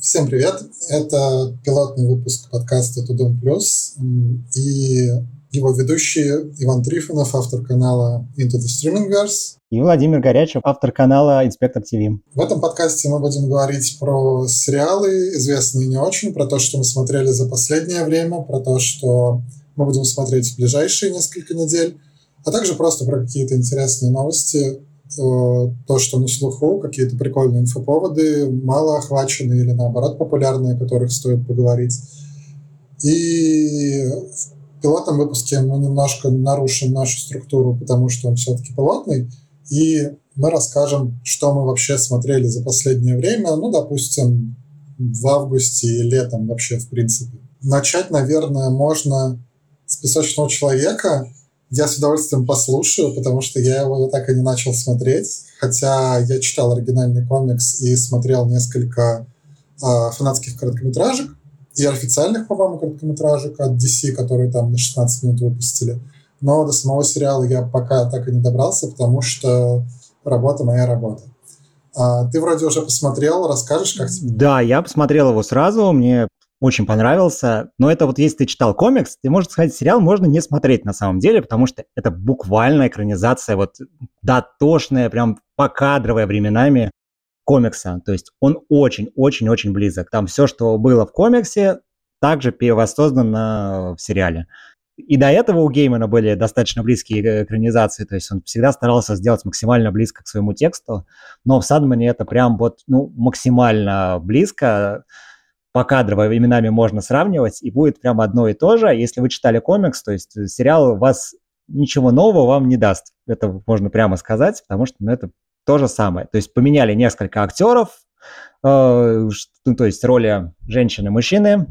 Всем привет! Это пилотный выпуск подкаста Тудом Плюс и его ведущий Иван Трифонов, автор канала Into the Streamingverse. И Владимир Горячев, автор канала Инспектор ТВ. В этом подкасте мы будем говорить про сериалы, известные не очень, про то, что мы смотрели за последнее время, про то, что мы будем смотреть в ближайшие несколько недель, а также просто про какие-то интересные новости, то, что на слуху, какие-то прикольные инфоповоды, мало охваченные или наоборот популярные, о которых стоит поговорить. И в пилотном выпуске мы немножко нарушим нашу структуру, потому что он все-таки пилотный, и мы расскажем, что мы вообще смотрели за последнее время, ну, допустим, в августе и летом вообще, в принципе. Начать, наверное, можно с «Песочного человека», я с удовольствием послушаю, потому что я его так и не начал смотреть. Хотя я читал оригинальный комикс и смотрел несколько э, фанатских короткометражек и официальных, по-моему, короткометражек от DC, которые там на 16 минут выпустили. Но до самого сериала я пока так и не добрался, потому что работа моя работа. А, ты вроде уже посмотрел, расскажешь, как тебе? Да, я посмотрел его сразу, мне очень понравился. Но это вот если ты читал комикс, ты можешь сказать, сериал можно не смотреть на самом деле, потому что это буквально экранизация, вот дотошная, прям покадровая временами комикса. То есть он очень-очень-очень близок. Там все, что было в комиксе, также воссоздано в сериале. И до этого у Геймана были достаточно близкие экранизации, то есть он всегда старался сделать максимально близко к своему тексту, но в Садмане это прям вот ну, максимально близко покадрово именами можно сравнивать, и будет прям одно и то же. Если вы читали комикс, то есть сериал вас ничего нового вам не даст. Это можно прямо сказать, потому что ну, это то же самое. То есть поменяли несколько актеров, э, ну, то есть роли женщины, мужчины,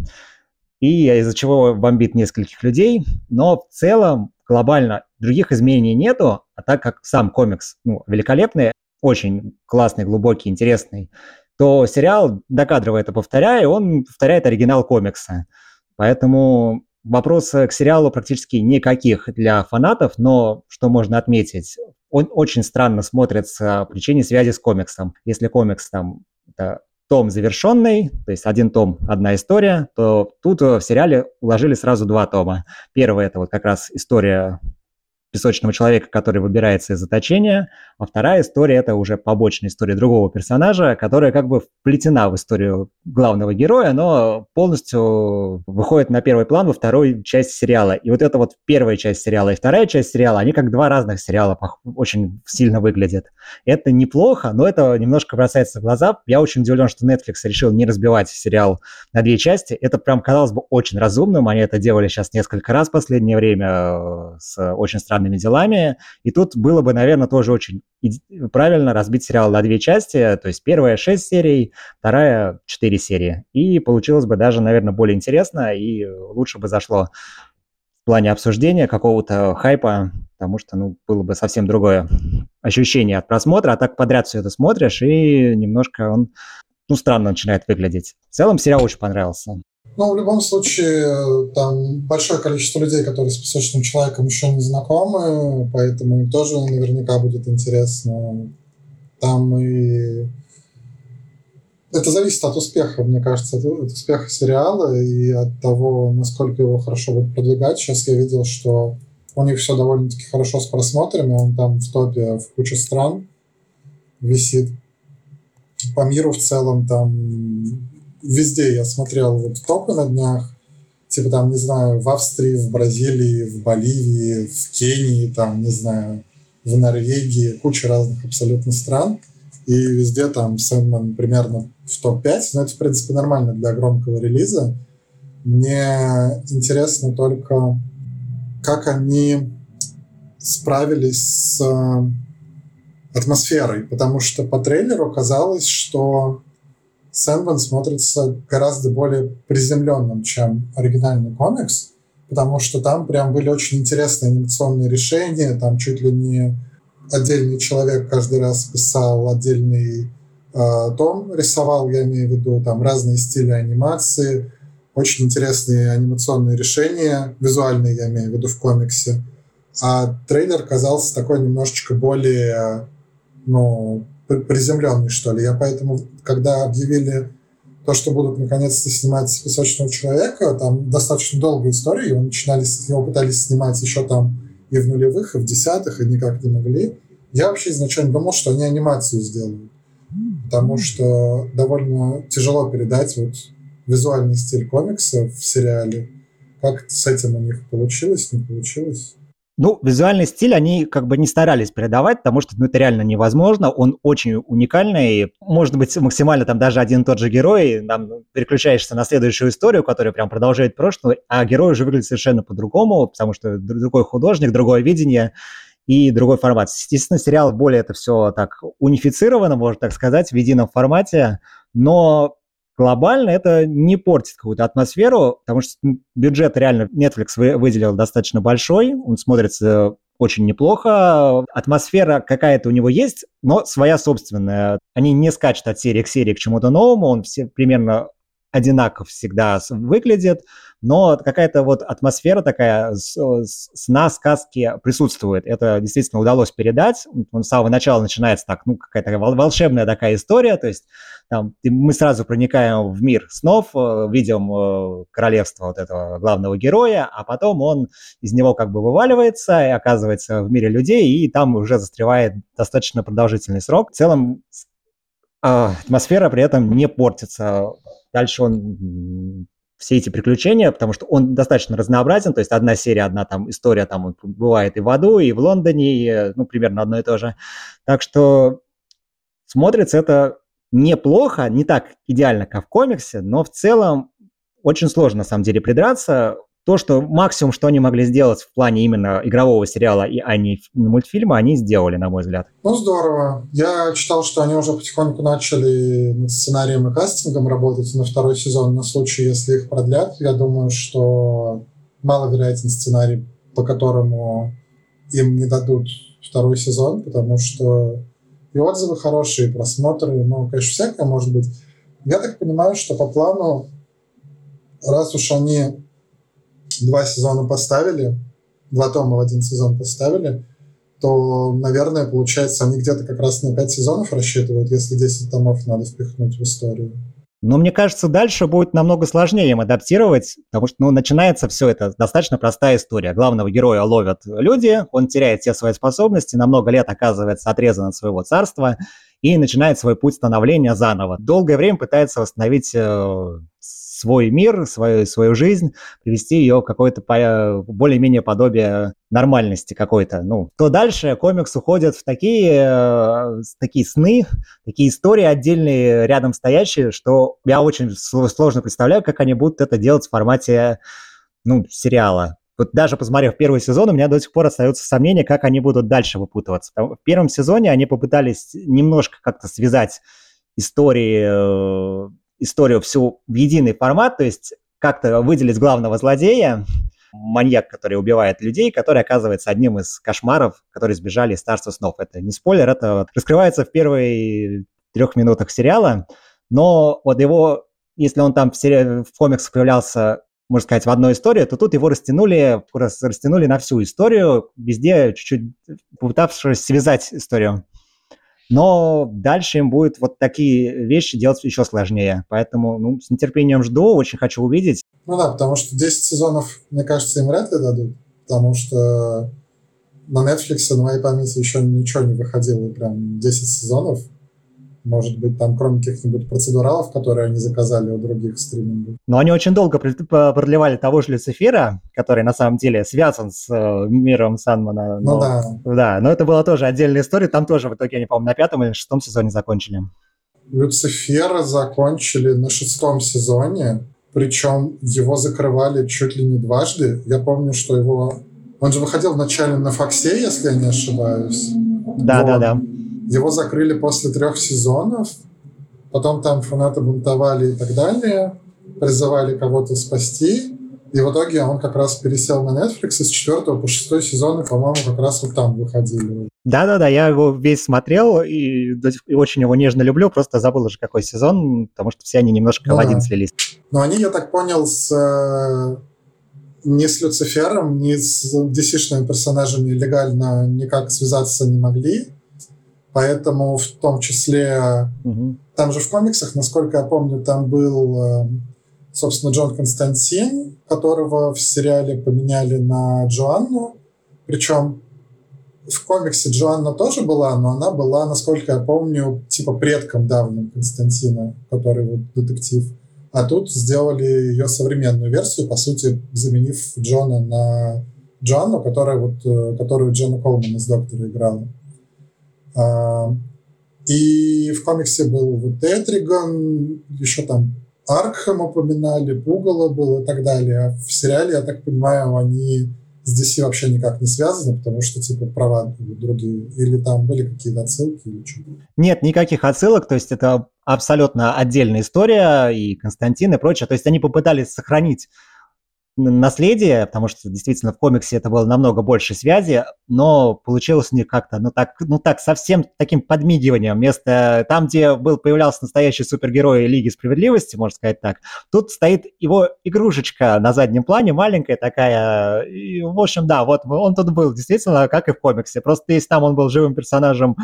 и из-за чего бомбит нескольких людей, но в целом глобально других изменений нету, а так как сам комикс ну, великолепный, очень классный, глубокий, интересный, то сериал, докадрово это повторяя, он повторяет оригинал комикса. Поэтому вопросов к сериалу практически никаких для фанатов, но что можно отметить, он очень странно смотрится в причине связи с комиксом. Если комикс там это том завершенный, то есть один том, одна история, то тут в сериале уложили сразу два тома. Первый это вот как раз история песочного человека, который выбирается из заточения, а вторая история – это уже побочная история другого персонажа, которая как бы вплетена в историю главного героя, но полностью выходит на первый план во второй части сериала. И вот это вот первая часть сериала и вторая часть сериала, они как два разных сериала очень сильно выглядят. Это неплохо, но это немножко бросается в глаза. Я очень удивлен, что Netflix решил не разбивать сериал на две части. Это прям казалось бы очень разумным. Они это делали сейчас несколько раз в последнее время э, с очень странными странными делами. И тут было бы, наверное, тоже очень правильно разбить сериал на две части. То есть первая 6 серий, вторая 4 серии. И получилось бы даже, наверное, более интересно и лучше бы зашло в плане обсуждения какого-то хайпа, потому что, ну, было бы совсем другое ощущение от просмотра, а так подряд все это смотришь, и немножко он, ну, странно начинает выглядеть. В целом сериал очень понравился. Ну, в любом случае, там большое количество людей, которые с песочным человеком еще не знакомы, поэтому им тоже наверняка будет интересно. Там и... Это зависит от успеха, мне кажется, от, успеха сериала и от того, насколько его хорошо будут продвигать. Сейчас я видел, что у них все довольно-таки хорошо с просмотрами, он там в топе в куче стран висит. По миру в целом там везде я смотрел вот топы на днях, типа там, не знаю, в Австрии, в Бразилии, в Боливии, в Кении, там, не знаю, в Норвегии, куча разных абсолютно стран. И везде там Сэндман примерно в топ-5, но это, в принципе, нормально для громкого релиза. Мне интересно только, как они справились с э, атмосферой, потому что по трейлеру казалось, что Сэндман смотрится гораздо более приземленным, чем оригинальный комикс, потому что там прям были очень интересные анимационные решения, там чуть ли не отдельный человек каждый раз писал отдельный э, том, рисовал, я имею в виду, там разные стили анимации, очень интересные анимационные решения, визуальные, я имею в виду, в комиксе. А трейлер казался такой немножечко более, ну, приземленный, что ли. Я поэтому, когда объявили то, что будут наконец-то снимать «Песочного человека», там достаточно долгая история, его начинали, его пытались снимать еще там и в нулевых, и в десятых, и никак не могли. Я вообще изначально думал, что они анимацию сделают, потому что довольно тяжело передать вот визуальный стиль комикса в сериале. Как с этим у них получилось, не получилось? Ну, визуальный стиль они как бы не старались передавать, потому что ну, это реально невозможно. Он очень уникальный. Может быть, максимально там даже один и тот же герой. Там переключаешься на следующую историю, которая прям продолжает прошлое, а герой уже выглядит совершенно по-другому, потому что другой художник, другое видение и другой формат. Естественно, сериал более это все так унифицировано, можно так сказать, в едином формате, но глобально это не портит какую-то атмосферу, потому что бюджет реально Netflix выделил достаточно большой, он смотрится очень неплохо. Атмосфера какая-то у него есть, но своя собственная. Они не скачут от серии к серии к чему-то новому, он все примерно одинаково всегда выглядит, но какая-то вот атмосфера такая сна, сказки присутствует. Это действительно удалось передать. Он с самого начала начинается так, ну, какая-то волшебная такая история, то есть там, мы сразу проникаем в мир снов, э, видим э, королевство вот этого главного героя, а потом он из него как бы вываливается и оказывается в мире людей, и там уже застревает достаточно продолжительный срок. В целом атмосфера при этом не портится. Дальше он все эти приключения, потому что он достаточно разнообразен, то есть одна серия, одна там история, там бывает и в аду, и в Лондоне, и, ну, примерно одно и то же. Так что смотрится это неплохо, не так идеально, как в комиксе, но в целом очень сложно, на самом деле, придраться то, что максимум, что они могли сделать в плане именно игрового сериала, и а не мультфильма, они сделали, на мой взгляд. Ну, здорово. Я читал, что они уже потихоньку начали над сценарием и кастингом работать на второй сезон на случай, если их продлят. Я думаю, что маловероятен сценарий, по которому им не дадут второй сезон, потому что и отзывы хорошие, и просмотры, ну, конечно, всякое может быть. Я так понимаю, что по плану, раз уж они два сезона поставили, два тома в один сезон поставили, то, наверное, получается, они где-то как раз на пять сезонов рассчитывают, если 10 томов надо впихнуть в историю. Но мне кажется, дальше будет намного сложнее им адаптировать, потому что ну, начинается все это достаточно простая история. Главного героя ловят люди, он теряет все свои способности, на много лет оказывается отрезан от своего царства и начинает свой путь становления заново. Долгое время пытается восстановить э, свой мир, свою, свою жизнь, привести ее в какое-то более-менее подобие нормальности какой-то. Ну, то дальше комикс уходит в такие, э, такие сны, такие истории отдельные, рядом стоящие, что я очень сложно представляю, как они будут это делать в формате ну, сериала. Вот даже посмотрев первый сезон, у меня до сих пор остается сомнение, как они будут дальше выпутываться. В первом сезоне они попытались немножко как-то связать истории э, историю всю в единый формат, то есть как-то выделить главного злодея, маньяк, который убивает людей, который оказывается одним из кошмаров, которые сбежали из Царства снов. Это не спойлер, это раскрывается в первые трех минутах сериала, но вот его, если он там в, сери... в комиксах появлялся можно сказать, в одной истории, то тут его растянули, растянули на всю историю, везде чуть-чуть попытавшись связать историю. Но дальше им будет вот такие вещи делать еще сложнее. Поэтому ну, с нетерпением жду, очень хочу увидеть. Ну да, потому что 10 сезонов, мне кажется, им вряд ли дадут. Потому что на Netflix, на моей памяти, еще ничего не выходило. Прям 10 сезонов. Может быть, там кроме каких-нибудь процедуралов, которые они заказали у других стримингов. Но они очень долго продлевали того же Люцифера, который на самом деле связан с э, миром Санмана. Ну но, ну да. Да, но это была тоже отдельная история. Там тоже в итоге, они, по-моему, на пятом или шестом сезоне закончили. Люцифера закончили на шестом сезоне, причем его закрывали чуть ли не дважды. Я помню, что его... Он же выходил вначале на Фоксе, если я не ошибаюсь. Да, вот. да, да. Его закрыли после трех сезонов, потом там фанаты бунтовали и так далее, призывали кого-то спасти, и в итоге он как раз пересел на Netflix, и с четвертого по шестой сезоны, по-моему, как раз вот там выходили. Да-да-да, я его весь смотрел и, и очень его нежно люблю, просто забыл уже какой сезон, потому что все они немножко ну, в один слились. Но они, я так понял, с э, ни с Люцифером, ни с DC-шными персонажами легально никак связаться не могли. Поэтому в том числе угу. там же в комиксах, насколько я помню, там был, э, собственно, Джон Константин, которого в сериале поменяли на Джоанну. Причем в комиксе Джоанна тоже была, но она была, насколько я помню, типа предком давним Константина, который вот детектив. А тут сделали ее современную версию, по сути, заменив Джона на Джоанну, которая вот, э, которую Джона Колман из «Доктора» играла. А, и в комиксе был вот Этриган, еще там Аркхем упоминали, Пугало был и так далее. А в сериале, я так понимаю, они с DC вообще никак не связаны, потому что, типа, права другие. Или там были какие-то отсылки или что Нет, никаких отсылок, то есть это абсолютно отдельная история, и Константин и прочее. То есть они попытались сохранить наследие, потому что действительно в комиксе это было намного больше связи, но получилось не как-то, ну так, ну так совсем таким подмигиванием. Вместо там, где был появлялся настоящий супергерой Лиги Справедливости, можно сказать так, тут стоит его игрушечка на заднем плане, маленькая такая. И, в общем, да, вот он тут был действительно, как и в комиксе. Просто если там он был живым персонажем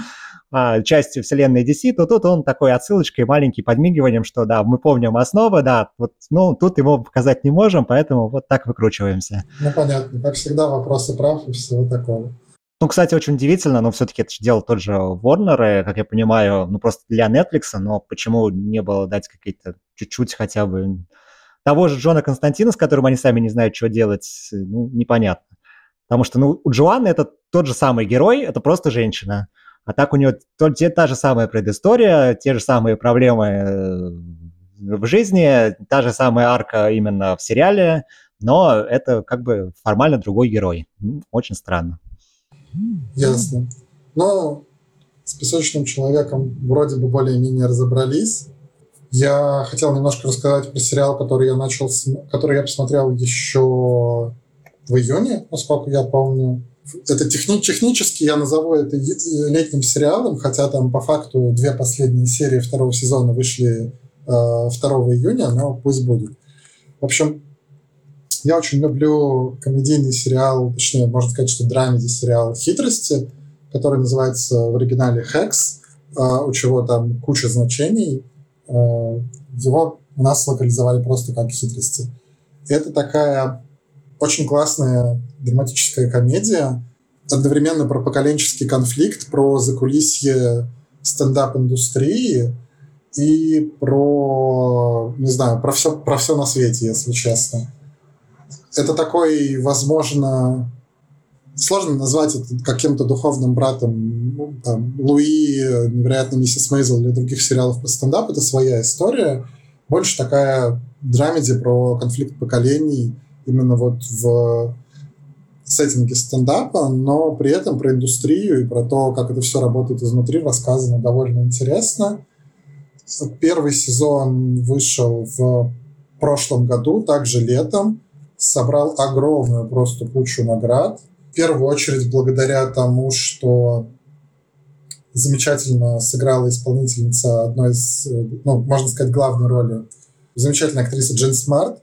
а, частью вселенной DC, то тут он такой отсылочкой, маленький подмигиванием, что да, мы помним основы, да, вот, ну, тут его показать не можем, поэтому вот так выкручиваемся. Ну, понятно, как всегда, вопросы прав и всего такого. Ну, кстати, очень удивительно, но все-таки это же делал тот же Warner, как я понимаю, ну, просто для Netflix, но почему не было дать какие-то чуть-чуть хотя бы того же Джона Константина, с которым они сами не знают, что делать, ну, непонятно. Потому что, ну, у Джоанны это тот же самый герой, это просто женщина. А так у нее то, те, та же самая предыстория, те же самые проблемы э, в жизни, та же самая арка именно в сериале, но это как бы формально другой герой. Очень странно. Ясно. Но с песочным человеком вроде бы более-менее разобрались. Я хотел немножко рассказать про сериал, который я начал, который я посмотрел еще в июне, насколько я помню это техни технически я назову это летним сериалом, хотя там по факту две последние серии второго сезона вышли э, 2 июня, но пусть будет. В общем, я очень люблю комедийный сериал, точнее, можно сказать, что драмеди сериал «Хитрости», который называется в оригинале «Хекс», э, у чего там куча значений. Э, его у нас локализовали просто как «Хитрости». Это такая очень классная драматическая комедия, одновременно про поколенческий конфликт, про закулисье стендап-индустрии и про, не знаю, про все, про все на свете, если честно. Это такой, возможно, сложно назвать это каким-то духовным братом ну, там, Луи, невероятно миссис Мейзел или других сериалов по стендап. Это своя история. Больше такая драмеди про конфликт поколений – именно вот в сеттинге стендапа, но при этом про индустрию и про то, как это все работает изнутри, рассказано довольно интересно. Первый сезон вышел в прошлом году, также летом, собрал огромную просто кучу наград. В первую очередь благодаря тому, что замечательно сыграла исполнительница одной из, ну, можно сказать, главной роли, замечательная актриса Джин Смарт,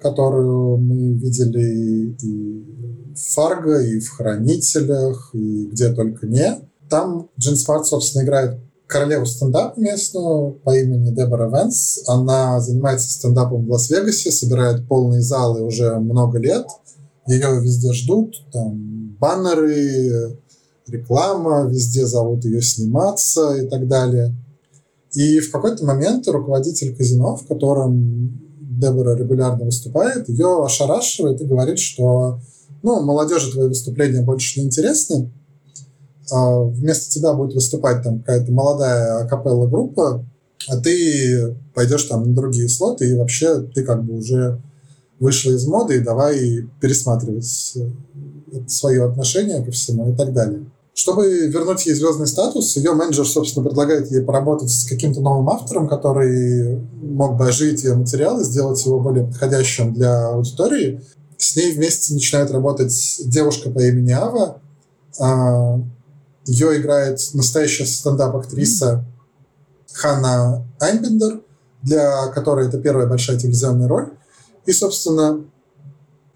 которую мы видели и «Фарго», и в «Хранителях», и где только не. Там Джин Смарт, собственно, играет королеву стендапа местную по имени Дебора Венс. Она занимается стендапом в Лас-Вегасе, собирает полные залы уже много лет. Ее везде ждут, там баннеры, реклама, везде зовут ее сниматься и так далее. И в какой-то момент руководитель казино, в котором Дебора регулярно выступает, ее ошарашивает и говорит, что ну, молодежи твои выступления больше не интересны, а вместо тебя будет выступать там какая-то молодая акапелла группа, а ты пойдешь там на другие слоты, и вообще ты как бы уже вышла из моды, и давай пересматривать э, свое отношение ко всему и так далее. Чтобы вернуть ей звездный статус, ее менеджер, собственно, предлагает ей поработать с каким-то новым автором, который мог бы оживить ее материал и сделать его более подходящим для аудитории. С ней вместе начинает работать девушка по имени Ава. А, ее играет настоящая стендап-актриса Ханна Айнбендер, для которой это первая большая телевизионная роль. И, собственно,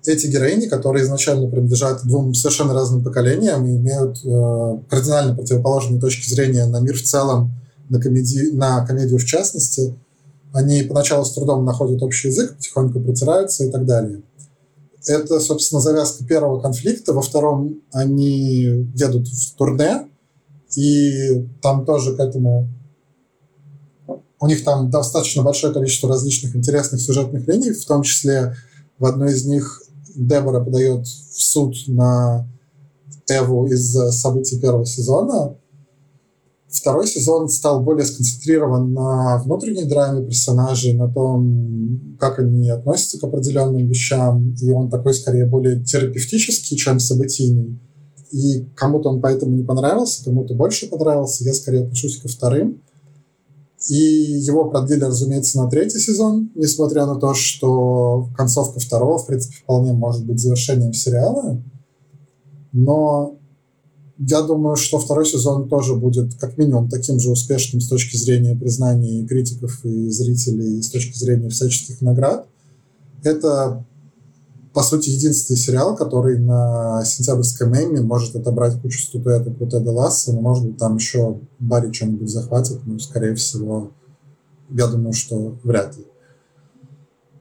эти героини, которые изначально принадлежат двум совершенно разным поколениям и имеют э, кардинально противоположные точки зрения на мир в целом на, комедию, на комедию в частности, они поначалу с трудом находят общий язык, потихоньку притираются и так далее. Это, собственно, завязка первого конфликта. Во втором они едут в турне, и там тоже к этому... У них там достаточно большое количество различных интересных сюжетных линий, в том числе в одной из них Дебора подает в суд на Эву из событий первого сезона. Второй сезон стал более сконцентрирован на внутренней драме персонажей, на том, как они относятся к определенным вещам, и он такой скорее более терапевтический, чем событийный. И кому-то он поэтому не понравился, кому-то больше понравился. Я скорее отношусь ко вторым. И его продлили, разумеется, на третий сезон, несмотря на то, что концовка второго, в принципе, вполне может быть завершением сериала. Но я думаю, что второй сезон тоже будет как минимум таким же успешным с точки зрения признаний критиков и зрителей, и с точки зрения всяческих наград. Это, по сути, единственный сериал, который на сентябрьской меме может отобрать кучу статуэток у Теда Ласса, но, может быть, там еще Барри что-нибудь захватит, но, скорее всего, я думаю, что вряд ли.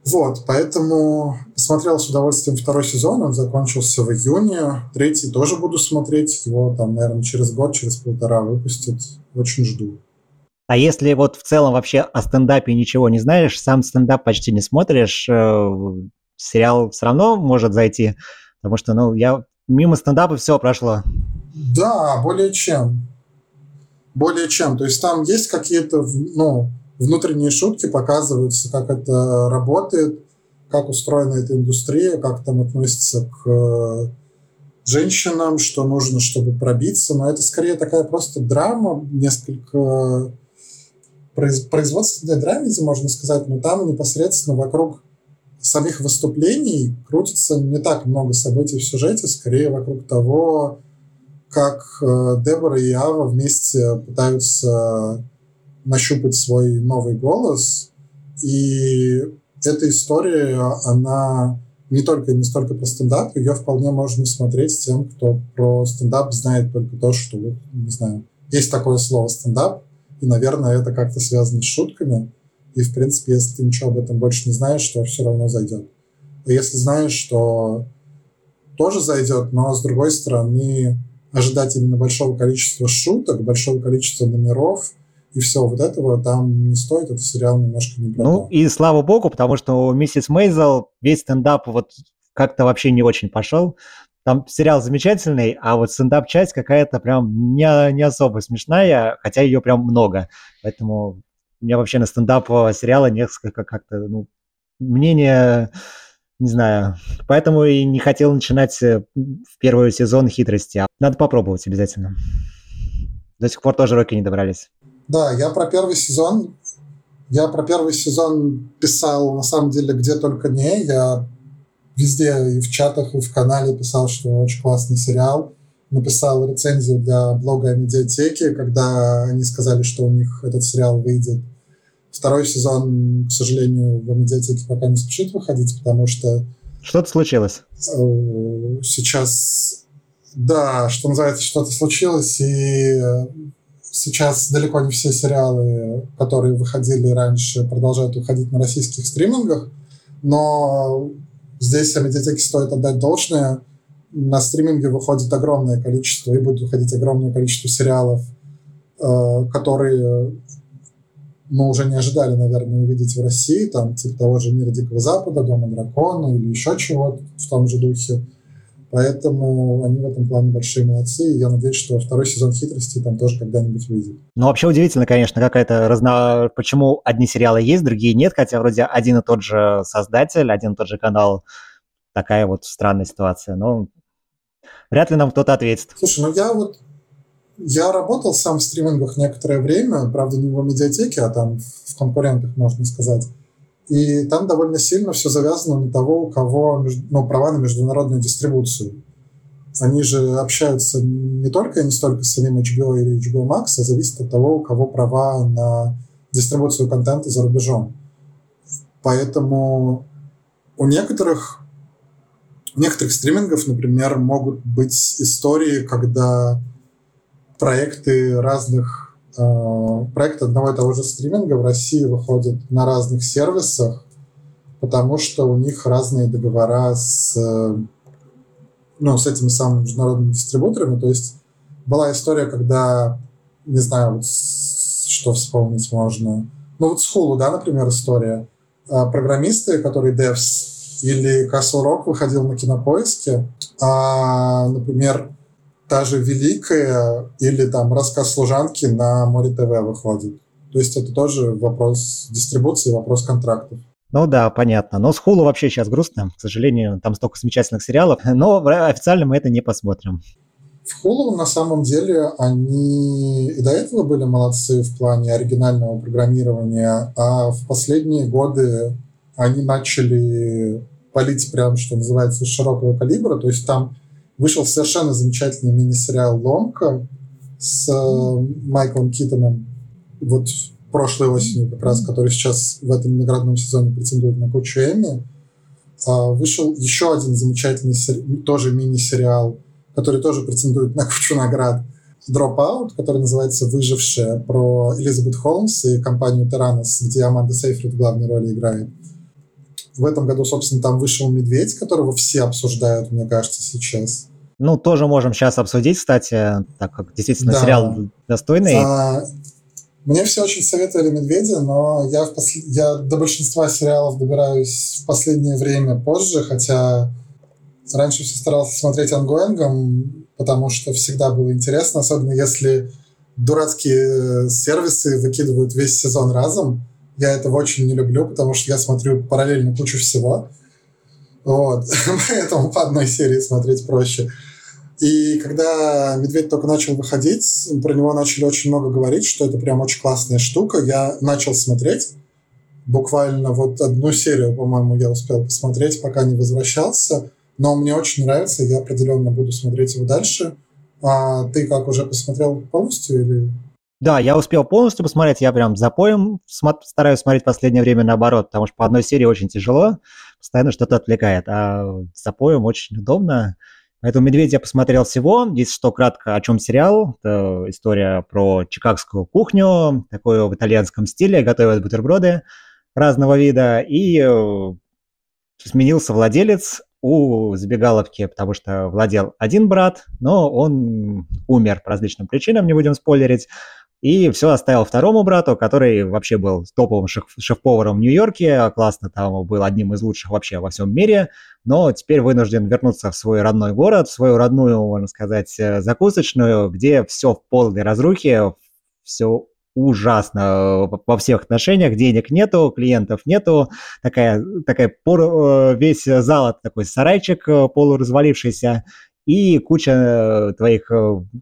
Вот, поэтому посмотрел с удовольствием второй сезон, он закончился в июне. Третий тоже буду смотреть, его там, наверное, через год, через полтора выпустят. Очень жду. А если вот в целом вообще о стендапе ничего не знаешь, сам стендап почти не смотришь, э, сериал все равно может зайти, потому что, ну, я мимо стендапа все прошло. Да, более чем. Более чем. То есть там есть какие-то, ну, внутренние шутки показываются, как это работает, как устроена эта индустрия, как там относится к э, женщинам, что нужно, чтобы пробиться. Но это скорее такая просто драма, несколько производственная драма, можно сказать, но там непосредственно вокруг самих выступлений крутится не так много событий в сюжете, скорее вокруг того, как э, Дебора и Ава вместе пытаются нащупать свой новый голос. И эта история, она не только не столько про стендап, ее вполне можно смотреть тем, кто про стендап знает только то, что, не знаю, есть такое слово стендап, и, наверное, это как-то связано с шутками. И, в принципе, если ты ничего об этом больше не знаешь, то все равно зайдет. А если знаешь, что тоже зайдет, но, с другой стороны, ожидать именно большого количества шуток, большого количества номеров – и все, вот этого там не стоит, этот сериал немножко не про Ну, и слава богу, потому что у миссис Мейзел весь стендап вот как-то вообще не очень пошел. Там сериал замечательный, а вот стендап-часть какая-то прям не, не особо смешная, хотя ее прям много. Поэтому у меня вообще на стендап сериала несколько как-то, ну, мнение, не знаю. Поэтому и не хотел начинать э, в первый сезон хитрости. Надо попробовать обязательно. До сих пор тоже роки не добрались. Да, я про первый сезон, я про первый сезон писал, на самом деле, где только не. Я везде и в чатах, и в канале писал, что очень классный сериал. Написал рецензию для блога о медиатеке, когда они сказали, что у них этот сериал выйдет. Второй сезон, к сожалению, в медиатеке пока не спешит выходить, потому что... Что-то случилось. Э, сейчас, да, что называется, что-то случилось, и сейчас далеко не все сериалы, которые выходили раньше, продолжают выходить на российских стримингах, но здесь медиатеке стоит отдать должное. На стриминге выходит огромное количество, и будет выходить огромное количество сериалов, э, которые мы уже не ожидали, наверное, увидеть в России, там, типа того же «Мира Дикого Запада», «Дома дракона» или еще чего-то в том же духе. Поэтому они в этом плане большие молодцы, и я надеюсь, что второй сезон хитрости там тоже когда-нибудь выйдет. Ну, вообще удивительно, конечно, какая-то разно... Почему одни сериалы есть, другие нет, хотя вроде один и тот же создатель, один и тот же канал. Такая вот странная ситуация. Но вряд ли нам кто-то ответит. Слушай, ну я вот я работал сам в стримингах некоторое время, правда, не в медиатеке, а там в конкурентах, можно сказать. И там довольно сильно все завязано на того, у кого ну, права на международную дистрибуцию. Они же общаются не только и не столько с самим HBO или HBO Max, а зависит от того, у кого права на дистрибуцию контента за рубежом. Поэтому у некоторых, у некоторых стримингов, например, могут быть истории, когда проекты разных проект одного и того же стриминга в России выходит на разных сервисах, потому что у них разные договора с, ну, с этими самыми международными дистрибуторами. То есть была история, когда, не знаю, вот что вспомнить можно. Ну вот с Hulu, да, например, история. А, программисты, которые devs, или Castle Rock выходил на кинопоиске, а, например, та же «Великая» или там «Рассказ служанки» на Море ТВ выходит. То есть это тоже вопрос дистрибуции, вопрос контрактов. Ну да, понятно. Но с Хулу вообще сейчас грустно. К сожалению, там столько замечательных сериалов. Но официально мы это не посмотрим. В Hulu на самом деле они и до этого были молодцы в плане оригинального программирования, а в последние годы они начали палить прям, что называется, широкого калибра. То есть там вышел совершенно замечательный мини-сериал «Ломка» с э, Майклом Китоном вот прошлой осенью как раз, который сейчас в этом наградном сезоне претендует на кучу Эмми. А, вышел еще один замечательный тоже мини-сериал – который тоже претендует на кучу наград. Dropout, который называется «Выжившая», про Элизабет Холмс и компанию Теранос, где Аманда Сейфрид в главной роли играет. В этом году, собственно, там вышел «Медведь», которого все обсуждают, мне кажется, сейчас. Ну, тоже можем сейчас обсудить, кстати, так как действительно да. сериал достойный. А, мне все очень советовали «Медведя», но я, в посл... я до большинства сериалов добираюсь в последнее время позже, хотя Раньше все старался смотреть ongoing ом, потому что всегда было интересно, особенно если дурацкие э, сервисы выкидывают весь сезон разом. Я этого очень не люблю, потому что я смотрю параллельно кучу всего. Вот. Поэтому по одной серии смотреть проще. И когда «Медведь» только начал выходить, про него начали очень много говорить, что это прям очень классная штука. Я начал смотреть. Буквально вот одну серию, по-моему, я успел посмотреть, пока не возвращался. Но мне очень нравится, я определенно буду смотреть его дальше. А ты как, уже посмотрел полностью или... Да, я успел полностью посмотреть, я прям запоем стараюсь смотреть в последнее время наоборот, потому что по одной серии очень тяжело, постоянно что-то отвлекает, а запоем очень удобно. Поэтому «Медведь» я посмотрел всего. Если что, кратко, о чем сериал. Это история про чикагскую кухню, такую в итальянском стиле, готовят бутерброды разного вида. И э, сменился владелец, у забегаловки, потому что владел один брат, но он умер по различным причинам, не будем спойлерить, и все оставил второму брату, который вообще был топовым шеф-поваром в Нью-Йорке, классно там был одним из лучших вообще во всем мире, но теперь вынужден вернуться в свой родной город, в свою родную, можно сказать, э, закусочную, где все в полной разрухе, все ужасно э, во всех отношениях, денег нету, клиентов нету, такая, такая пор, э, весь зал такой сарайчик полуразвалившийся, и куча твоих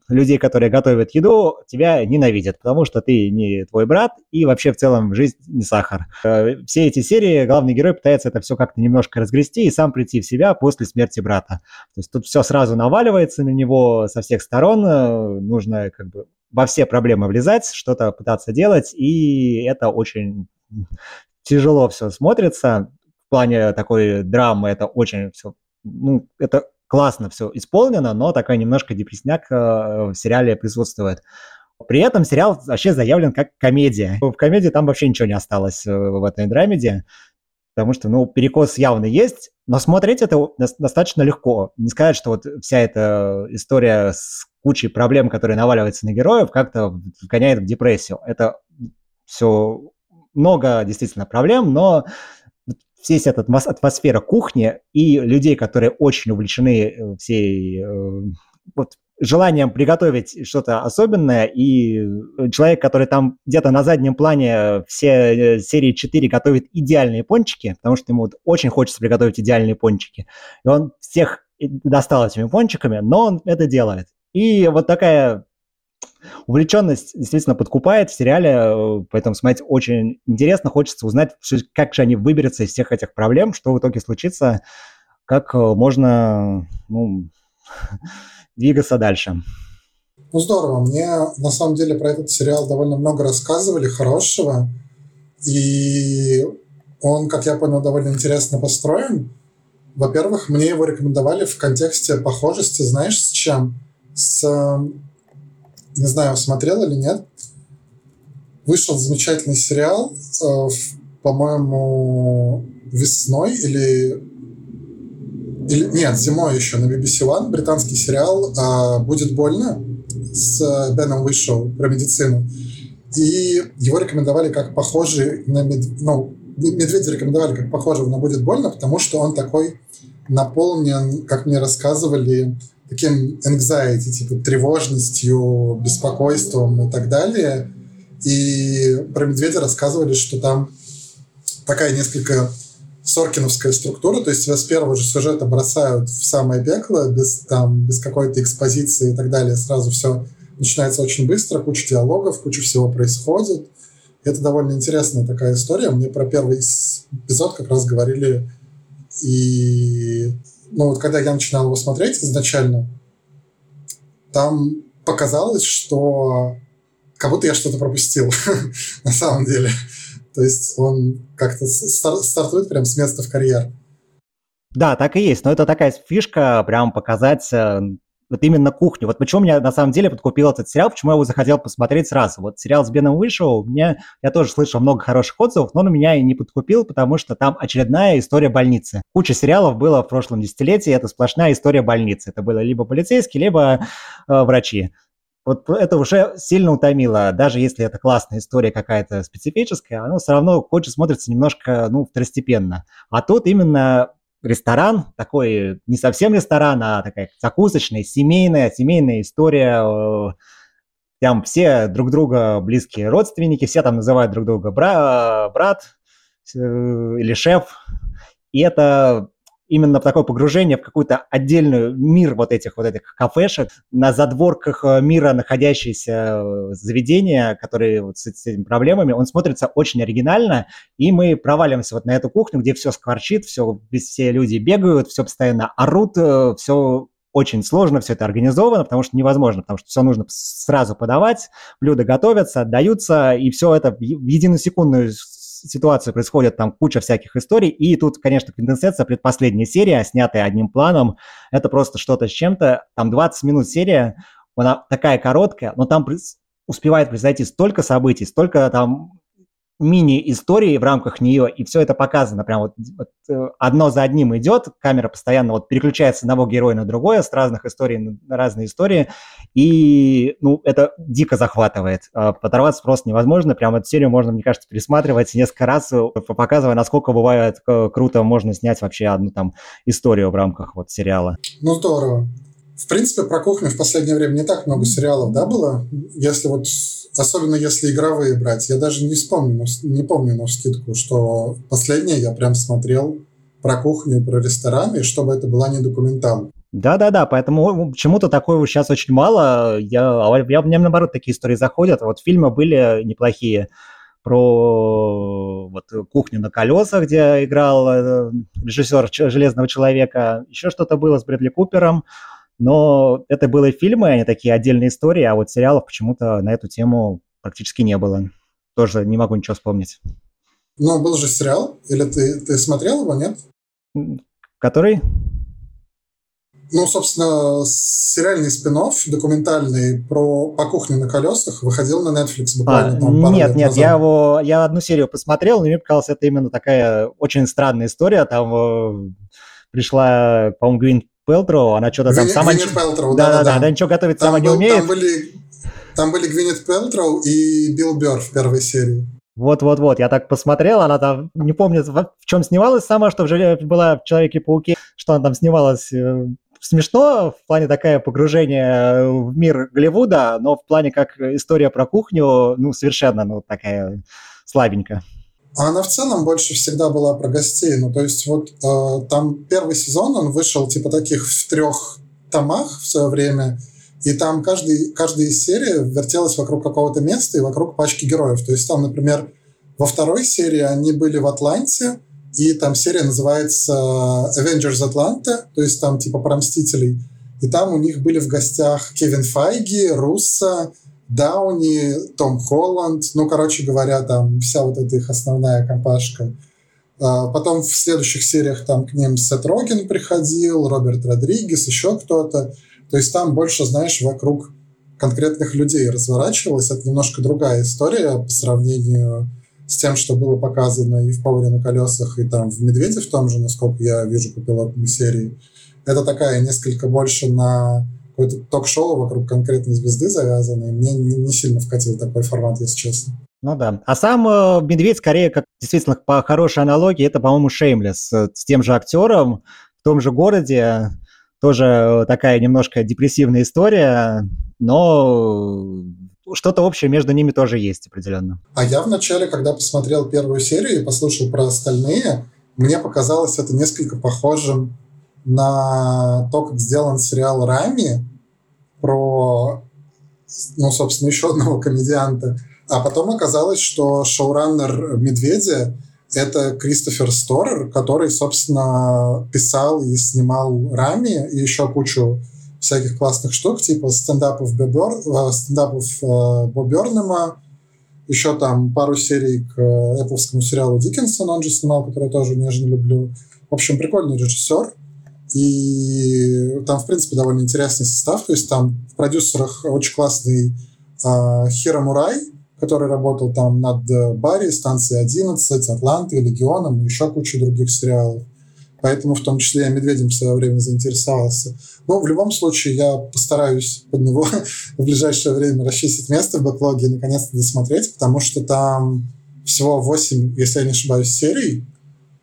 людей, которые готовят еду, тебя ненавидят, потому что ты не твой брат, и вообще в целом жизнь не сахар. Все эти серии главный герой пытается это все как-то немножко разгрести и сам прийти в себя после смерти брата. То есть тут все сразу наваливается на него со всех сторон, нужно как бы во все проблемы влезать, что-то пытаться делать, и это очень тяжело все смотрится. В плане такой драмы это очень все, ну, это классно все исполнено, но такая немножко депресняк э, в сериале присутствует. При этом сериал вообще заявлен как комедия. В комедии там вообще ничего не осталось э, в этой драмеди, потому что, ну, перекос явно есть, но смотреть это достаточно легко. Не сказать, что вот вся эта история с кучей проблем, которые наваливаются на героев, как-то вгоняет в депрессию. Это все много действительно проблем, но вся эта атмосфера кухни и людей, которые очень увлечены э, всей э, вот, желанием приготовить что-то особенное, и человек, который там где-то на заднем плане все э, серии 4 готовит идеальные пончики, потому что ему вот очень хочется приготовить идеальные пончики, и он всех достал этими пончиками, но он это делает. И вот такая увлеченность действительно подкупает в сериале, э, поэтому смотреть очень интересно, хочется узнать, как же они выберутся из всех этих проблем, что в итоге случится, как э, можно ну, двигаться дальше. Ну, здорово. Мне, на самом деле, про этот сериал довольно много рассказывали, хорошего. И он, как я понял, довольно интересно построен. Во-первых, мне его рекомендовали в контексте похожести, знаешь, с чем? С... Не знаю, смотрел или нет. вышел замечательный сериал, э, по-моему, весной или или, нет, зимой еще на BBC One британский сериал э, «Будет больно» с Беном Уишоу про медицину. И его рекомендовали как похожий на... Мед... Ну, медведя рекомендовали как похожего на «Будет больно», потому что он такой наполнен, как мне рассказывали, таким anxiety, типа тревожностью, беспокойством и так далее. И про медведя рассказывали, что там такая несколько соркиновская структура, то есть тебя с первого же сюжета бросают в самое пекло, без, там, без какой-то экспозиции и так далее, сразу все начинается очень быстро, куча диалогов, куча всего происходит. Это довольно интересная такая история. Мне про первый эпизод как раз говорили и ну вот когда я начинал его смотреть изначально, там показалось, что как будто я что-то пропустил на самом деле. То есть он как-то стартует прям с места в карьер. Да, так и есть. Но это такая фишка, прям показать э, вот именно кухню. Вот почему меня на самом деле подкупил этот сериал, почему я его захотел посмотреть сразу. Вот сериал с Беном вышел, мне, я тоже слышал много хороших отзывов, но он меня и не подкупил, потому что там очередная история больницы. Куча сериалов было в прошлом десятилетии, это сплошная история больницы. Это было либо полицейские, либо э, врачи. Вот это уже сильно утомило. Даже если это классная история какая-то специфическая, оно все равно хочет смотрится немножко, ну, второстепенно. А тут именно ресторан, такой не совсем ресторан, а такая закусочная, семейная, семейная история. Э, там все друг друга близкие родственники, все там называют друг друга бра брат э, или шеф. И это именно такое погружение в какой-то отдельный мир вот этих вот этих кафешек, на задворках э, мира находящиеся э, заведения, которые вот с, с этими проблемами, он смотрится очень оригинально, и мы проваливаемся вот на эту кухню, где все скворчит, все, все люди бегают, все постоянно орут, э, все очень сложно все это организовано, потому что невозможно, потому что все нужно сразу подавать, блюда готовятся, отдаются, и все это в единую ситуации происходит там куча всяких историй, и тут, конечно, конденсация, предпоследняя серия, снятая одним планом, это просто что-то с чем-то, там 20 минут серия, она такая короткая, но там успевает произойти столько событий, столько там мини-истории в рамках нее, и все это показано. Прям вот, вот э, одно за одним идет, камера постоянно вот переключается с одного героя на другое, с разных историй на разные истории, и, ну, это дико захватывает. А, Оторваться просто невозможно, прям эту серию можно, мне кажется, пересматривать несколько раз, э, показывая, насколько бывает э, круто можно снять вообще одну там историю в рамках вот сериала. Ну, здорово. В принципе, про кухню в последнее время не так много сериалов, да, было? Если вот особенно если игровые брать. Я даже не вспомню, не помню на скидку, что последнее я прям смотрел про кухню, про рестораны, и чтобы это была не документалка. Да-да-да, поэтому почему-то такого сейчас очень мало. Я, а я, мне, наоборот, такие истории заходят. Вот фильмы были неплохие про вот, кухню на колесах, где играл э, режиссер «Железного человека». Еще что-то было с Брэдли Купером. Но это были фильмы, они такие отдельные истории, а вот сериалов почему-то на эту тему практически не было. Тоже не могу ничего вспомнить. Ну, был же сериал, или ты, ты смотрел его, нет? Который? Ну, собственно, сериальный спин документальный про по кухне на колесах выходил на Netflix буквально а, там пару Нет, лет нет, назад. я его, я одну серию посмотрел, но мне показалось, это именно такая очень странная история. Там э, пришла, по-моему, Гвин Пелтроу, она что-то там сама... Гвинет Пелтроу, да, да, да, она ничего готовить там сама был, не умеет. Там были, там были Гвинет Пелтроу и Билл Бёрр в первой серии. Вот-вот-вот, я так посмотрел, она там, не помню, в чем снималась сама, что в, была в Человеке-пауке, что она там снималась э, смешно, в плане такая погружение в мир Голливуда, но в плане как история про кухню, ну, совершенно, ну, такая слабенькая. А она в целом больше всегда была про гостей. Ну, то есть вот э, там первый сезон, он вышел типа таких в трех томах в свое время, и там каждый, каждая серия вертелась вокруг какого-то места и вокруг пачки героев. То есть там, например, во второй серии они были в Атланте, и там серия называется Avengers Atlanta, то есть там типа про Мстителей. И там у них были в гостях Кевин Файги, Руссо, Дауни, Том Холланд, ну, короче говоря, там вся вот эта их основная компашка. А, потом в следующих сериях там к ним Сет Роген приходил, Роберт Родригес, еще кто-то. То есть там больше, знаешь, вокруг конкретных людей разворачивалась. Это немножко другая история по сравнению с тем, что было показано и в «Поваре на колесах», и там в «Медведе» в том же, насколько я вижу по пилотной серии. Это такая несколько больше на какое-то ток-шоу вокруг конкретной звезды завязанной. Мне не, не сильно вкатил такой формат, если честно. Ну да. А сам э, Медведь, скорее, как действительно по хорошей аналогии, это, по-моему, Шеймлес с, с тем же актером в том же городе. Тоже такая немножко депрессивная история, но что-то общее между ними тоже есть определенно. А я вначале, когда посмотрел первую серию и послушал про остальные, мне показалось это несколько похожим на то, как сделан сериал «Рами» про, ну, собственно, еще одного комедианта. А потом оказалось, что шоураннер «Медведя» — это Кристофер Сторер, который, собственно, писал и снимал «Рами» и еще кучу всяких классных штук, типа стендапов, Бебер, э, стендапов э, Бо Бернема, еще там пару серий к Apple сериалу Диккенсон он же снимал, который я тоже нежно люблю. В общем, прикольный режиссер. И там, в принципе, довольно интересный состав. То есть там в продюсерах очень классный э, Хиро Мурай, который работал там над э, Барри, станцией 11, Атлантой, Легионом и еще кучу других сериалов. Поэтому в том числе я «Медведем» в свое время заинтересовался. Но в любом случае я постараюсь под него в ближайшее время расчистить место в бэклоге и наконец-то досмотреть, потому что там всего 8, если я не ошибаюсь, серий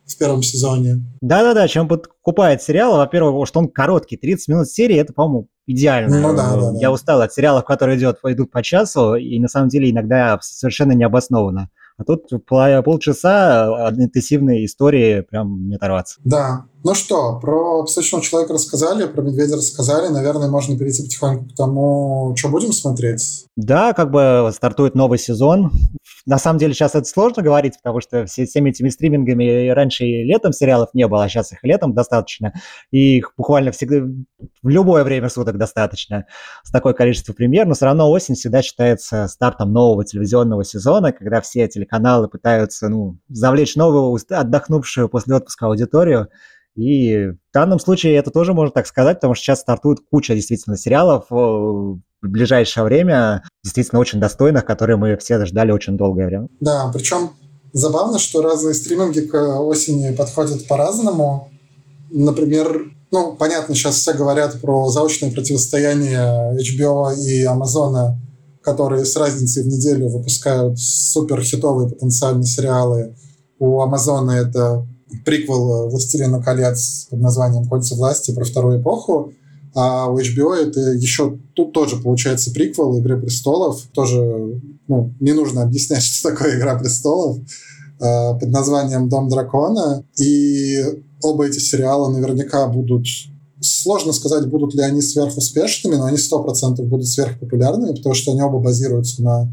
в первом сезоне. Да-да-да, чем покупает сериал, во-первых, что он короткий, 30 минут серии, это, по-моему, идеально. Ну, да, да, Я устал от сериалов, которые идет, идут по часу, и на самом деле иногда совершенно необоснованно. А тут полчаса интенсивной истории прям не оторваться. Да. Ну что, про песочного человека рассказали, про медведя рассказали. Наверное, можно перейти потихоньку к тому, что будем смотреть. Да, как бы стартует новый сезон. На самом деле сейчас это сложно говорить, потому что все, всеми этими стримингами раньше и летом сериалов не было, а сейчас их летом достаточно. И их буквально всегда в любое время суток достаточно с такое количество премьер. Но все равно осень всегда считается стартом нового телевизионного сезона, когда все телеканалы пытаются ну, завлечь новую, отдохнувшую после отпуска аудиторию. И в данном случае это тоже можно так сказать, потому что сейчас стартует куча действительно сериалов в ближайшее время, действительно очень достойных, которые мы все ждали очень долгое время. Да, причем забавно, что разные стриминги к осени подходят по-разному. Например, ну, понятно, сейчас все говорят про заочное противостояние HBO и Amazon, которые с разницей в неделю выпускают супер хитовые потенциальные сериалы. У Амазона это приквел «Властелина колец» под названием «Кольца власти» про вторую эпоху, а у HBO это еще тут тоже получается приквел «Игры престолов». Тоже ну, не нужно объяснять, что такое «Игра престолов» э, под названием «Дом дракона». И оба эти сериала наверняка будут... Сложно сказать, будут ли они сверхуспешными, но они 100% будут сверхпопулярными, потому что они оба базируются на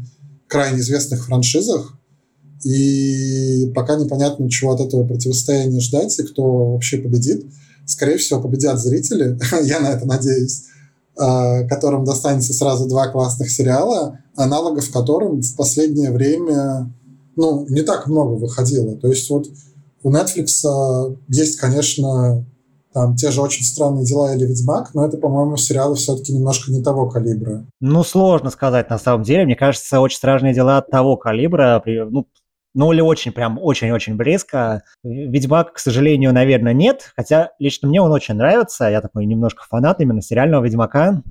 крайне известных франшизах. И пока непонятно, чего от этого противостояния ждать и кто вообще победит. Скорее всего, победят зрители, я на это надеюсь, а, которым достанется сразу два классных сериала, аналогов которым в последнее время ну, не так много выходило. То есть вот у Netflix есть, конечно, там те же очень странные дела или Ведьмак, но это, по-моему, сериалы все-таки немножко не того калибра. Ну, сложно сказать на самом деле. Мне кажется, очень страшные дела того калибра. Ну, ну или очень прям очень-очень близко. Ведьмак, к сожалению, наверное, нет, хотя лично мне он очень нравится, я такой немножко фанат именно сериального Ведьмака.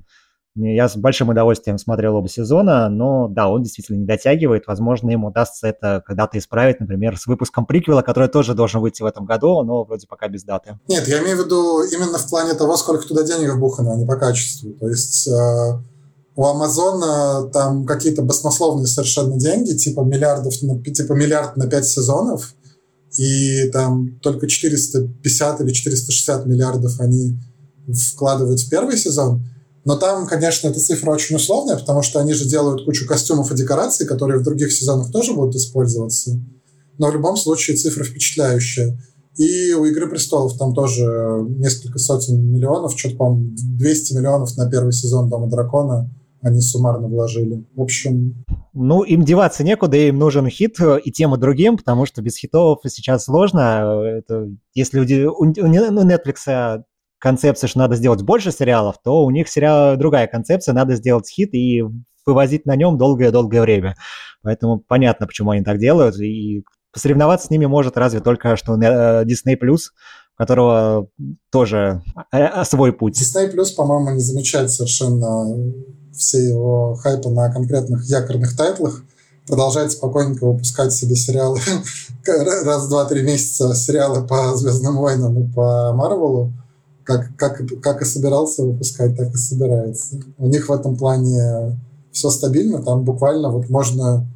Я с большим удовольствием смотрел оба сезона, но да, он действительно не дотягивает. Возможно, им удастся это когда-то исправить, например, с выпуском приквела, который тоже должен выйти в этом году, но вроде пока без даты. Нет, я имею в виду именно в плане того, сколько туда денег вбухано, а не по качеству. То есть э, у Амазона там какие-то баснословные совершенно деньги, типа миллиардов, типа миллиард на пять сезонов, и там только 450 или 460 миллиардов они вкладывают в первый сезон. Но там, конечно, эта цифра очень условная, потому что они же делают кучу костюмов и декораций, которые в других сезонах тоже будут использоваться. Но в любом случае цифра впечатляющая. И у «Игры престолов» там тоже несколько сотен миллионов, что-то, по-моему, 200 миллионов на первый сезон «Дома дракона» они суммарно вложили. В общем... Ну, им деваться некуда, им нужен хит э, и тем, и другим, потому что без хитов сейчас сложно. Это, если у, у, у Netflix концепция, что надо сделать больше сериалов, то у них сериал другая концепция, надо сделать хит и вывозить на нем долгое-долгое время. Поэтому понятно, почему они так делают, и посоревноваться с ними может разве только что э, Disney+, у которого тоже э, свой путь. Disney+, по-моему, не замечает совершенно все его хайпы на конкретных якорных тайтлах, продолжает спокойненько выпускать себе сериалы раз, два, три месяца сериалы по Звездным войнам и по Марвелу, как, как, как и собирался выпускать, так и собирается. У них в этом плане все стабильно, там буквально вот можно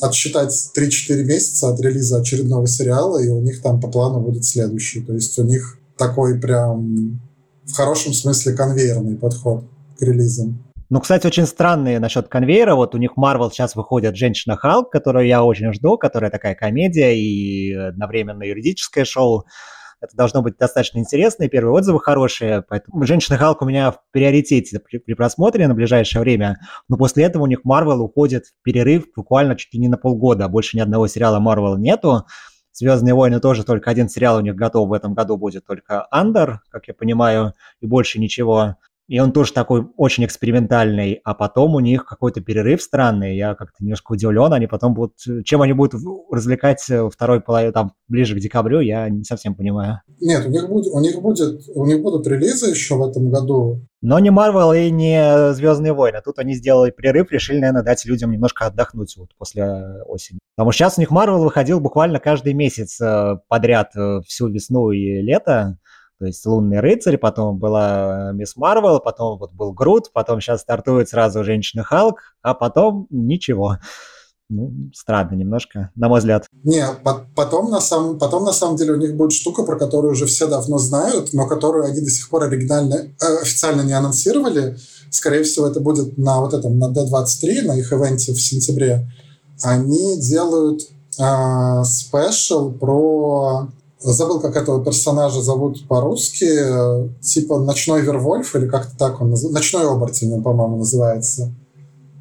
отсчитать 3-4 месяца от релиза очередного сериала, и у них там по плану будет следующий. То есть у них такой прям в хорошем смысле конвейерный подход к релизам. Ну, кстати, очень странные насчет конвейера. Вот у них Marvel сейчас выходит «Женщина Халк», которую я очень жду, которая такая комедия и одновременно юридическое шоу. Это должно быть достаточно интересно, и первые отзывы хорошие. Поэтому «Женщина Халк» у меня в приоритете при, при просмотре на ближайшее время. Но после этого у них Marvel уходит в перерыв буквально чуть ли не на полгода. Больше ни одного сериала Marvel нету. «Звездные войны» тоже только один сериал у них готов в этом году будет, только «Андер», как я понимаю, и больше ничего. И он тоже такой очень экспериментальный, а потом у них какой-то перерыв странный, я как-то немножко удивлен, они потом будут, чем они будут развлекать второй половину, там, ближе к декабрю, я не совсем понимаю. Нет, у них, будет, у них, будет, у них будут релизы еще в этом году. Но не Marvel и не Звездные войны. Тут они сделали перерыв, решили, наверное, дать людям немножко отдохнуть вот после осени. Потому что сейчас у них Marvel выходил буквально каждый месяц э, подряд э, всю весну и лето. То есть «Лунный рыцарь», потом была «Мисс Марвел», потом вот был Грут, потом сейчас стартует сразу «Женщина Халк», а потом ничего. Ну, странно немножко, на мой взгляд. Не, потом на, самом, потом на самом деле у них будет штука, про которую уже все давно знают, но которую они до сих пор оригинально, э, официально не анонсировали. Скорее всего, это будет на вот этом, на D23, на их ивенте в сентябре. Они делают э, спешл про Забыл, как этого персонажа зовут по-русски. Типа Ночной Вервольф или как-то так он называется. Ночной оборотень он, по-моему, называется.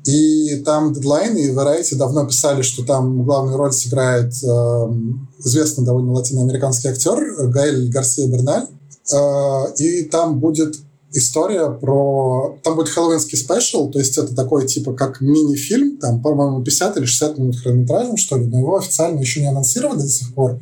И там дедлайн и Variety давно писали, что там главную роль сыграет э, известный довольно латиноамериканский актер Гаэль Гарсия Берналь. Э, и там будет история про... Там будет хэллоуинский спешл, то есть это такой типа как мини-фильм, там, по-моему, 50 или 60 минут хронометражем, что ли, но его официально еще не анонсировали до сих пор.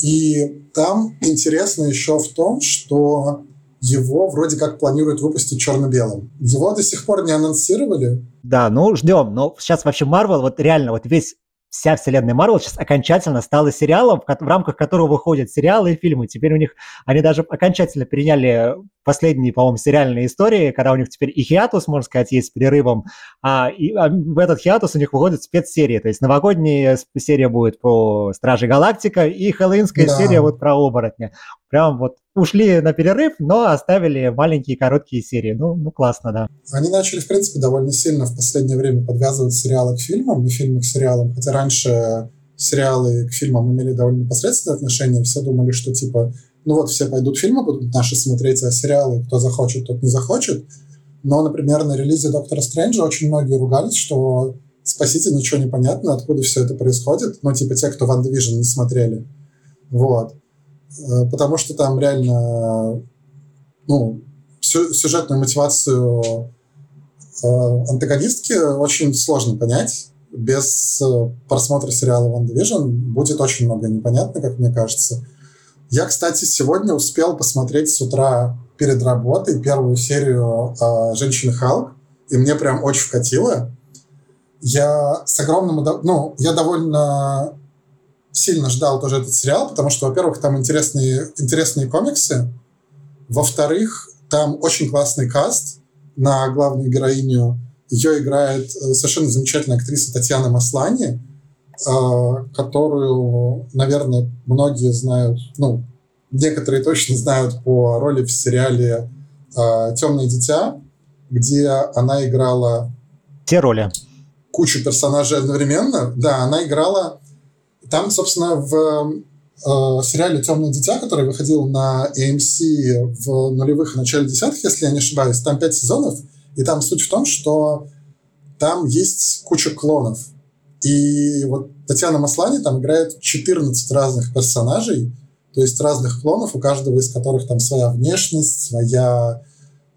И там интересно еще в том, что его вроде как планируют выпустить черно-белым. Его до сих пор не анонсировали. Да, ну ждем. Но сейчас вообще Marvel, вот реально, вот весь вся вселенная Марвел сейчас окончательно стала сериалом, в, рамках которого выходят сериалы и фильмы. Теперь у них, они даже окончательно переняли последние, по-моему, сериальные истории, когда у них теперь и хиатус, можно сказать, есть с перерывом, а, и, а в этот хиатус у них выходят спецсерии, то есть новогодняя серия будет по Страже Галактика и хэллоуинская да. серия вот про оборотня. Прям вот ушли на перерыв, но оставили маленькие короткие серии. Ну, ну классно, да. Они начали, в принципе, довольно сильно в последнее время подвязывать сериалы к фильмам и фильмы к сериалам, хотя раньше сериалы к фильмам имели довольно непосредственное отношение, все думали, что типа, ну вот все пойдут фильмы, будут наши смотреть, а сериалы кто захочет, тот не захочет. Но, например, на релизе Доктора Стрэнджа очень многие ругались, что спасите, ничего не понятно, откуда все это происходит. Ну, типа те, кто Ван Division не смотрели. Вот. Э, потому что там реально ну, сюжетную мотивацию э, антагонистки очень сложно понять. Без э, просмотра сериала One Division будет очень много непонятно, как мне кажется. Я, кстати, сегодня успел посмотреть с утра перед работой первую серию «Женщины Халк», и мне прям очень вкатило. Я с огромным... Ну, я довольно сильно ждал тоже этот сериал, потому что, во-первых, там интересные, интересные комиксы, во-вторых, там очень классный каст на главную героиню. Ее играет э, совершенно замечательная актриса Татьяна Маслани, э, которую, наверное, многие знают, ну, некоторые точно знают по роли в сериале э, «Темное дитя», где она играла... Те роли. Кучу персонажей одновременно. Да, она играла там, собственно, в э, сериале «Темное дитя», который выходил на AMC в нулевых и начале десятых, если я не ошибаюсь, там пять сезонов, и там суть в том, что там есть куча клонов. И вот Татьяна Маслани там играет 14 разных персонажей, То есть разных клонов, у каждого из которых там своя внешность, своя,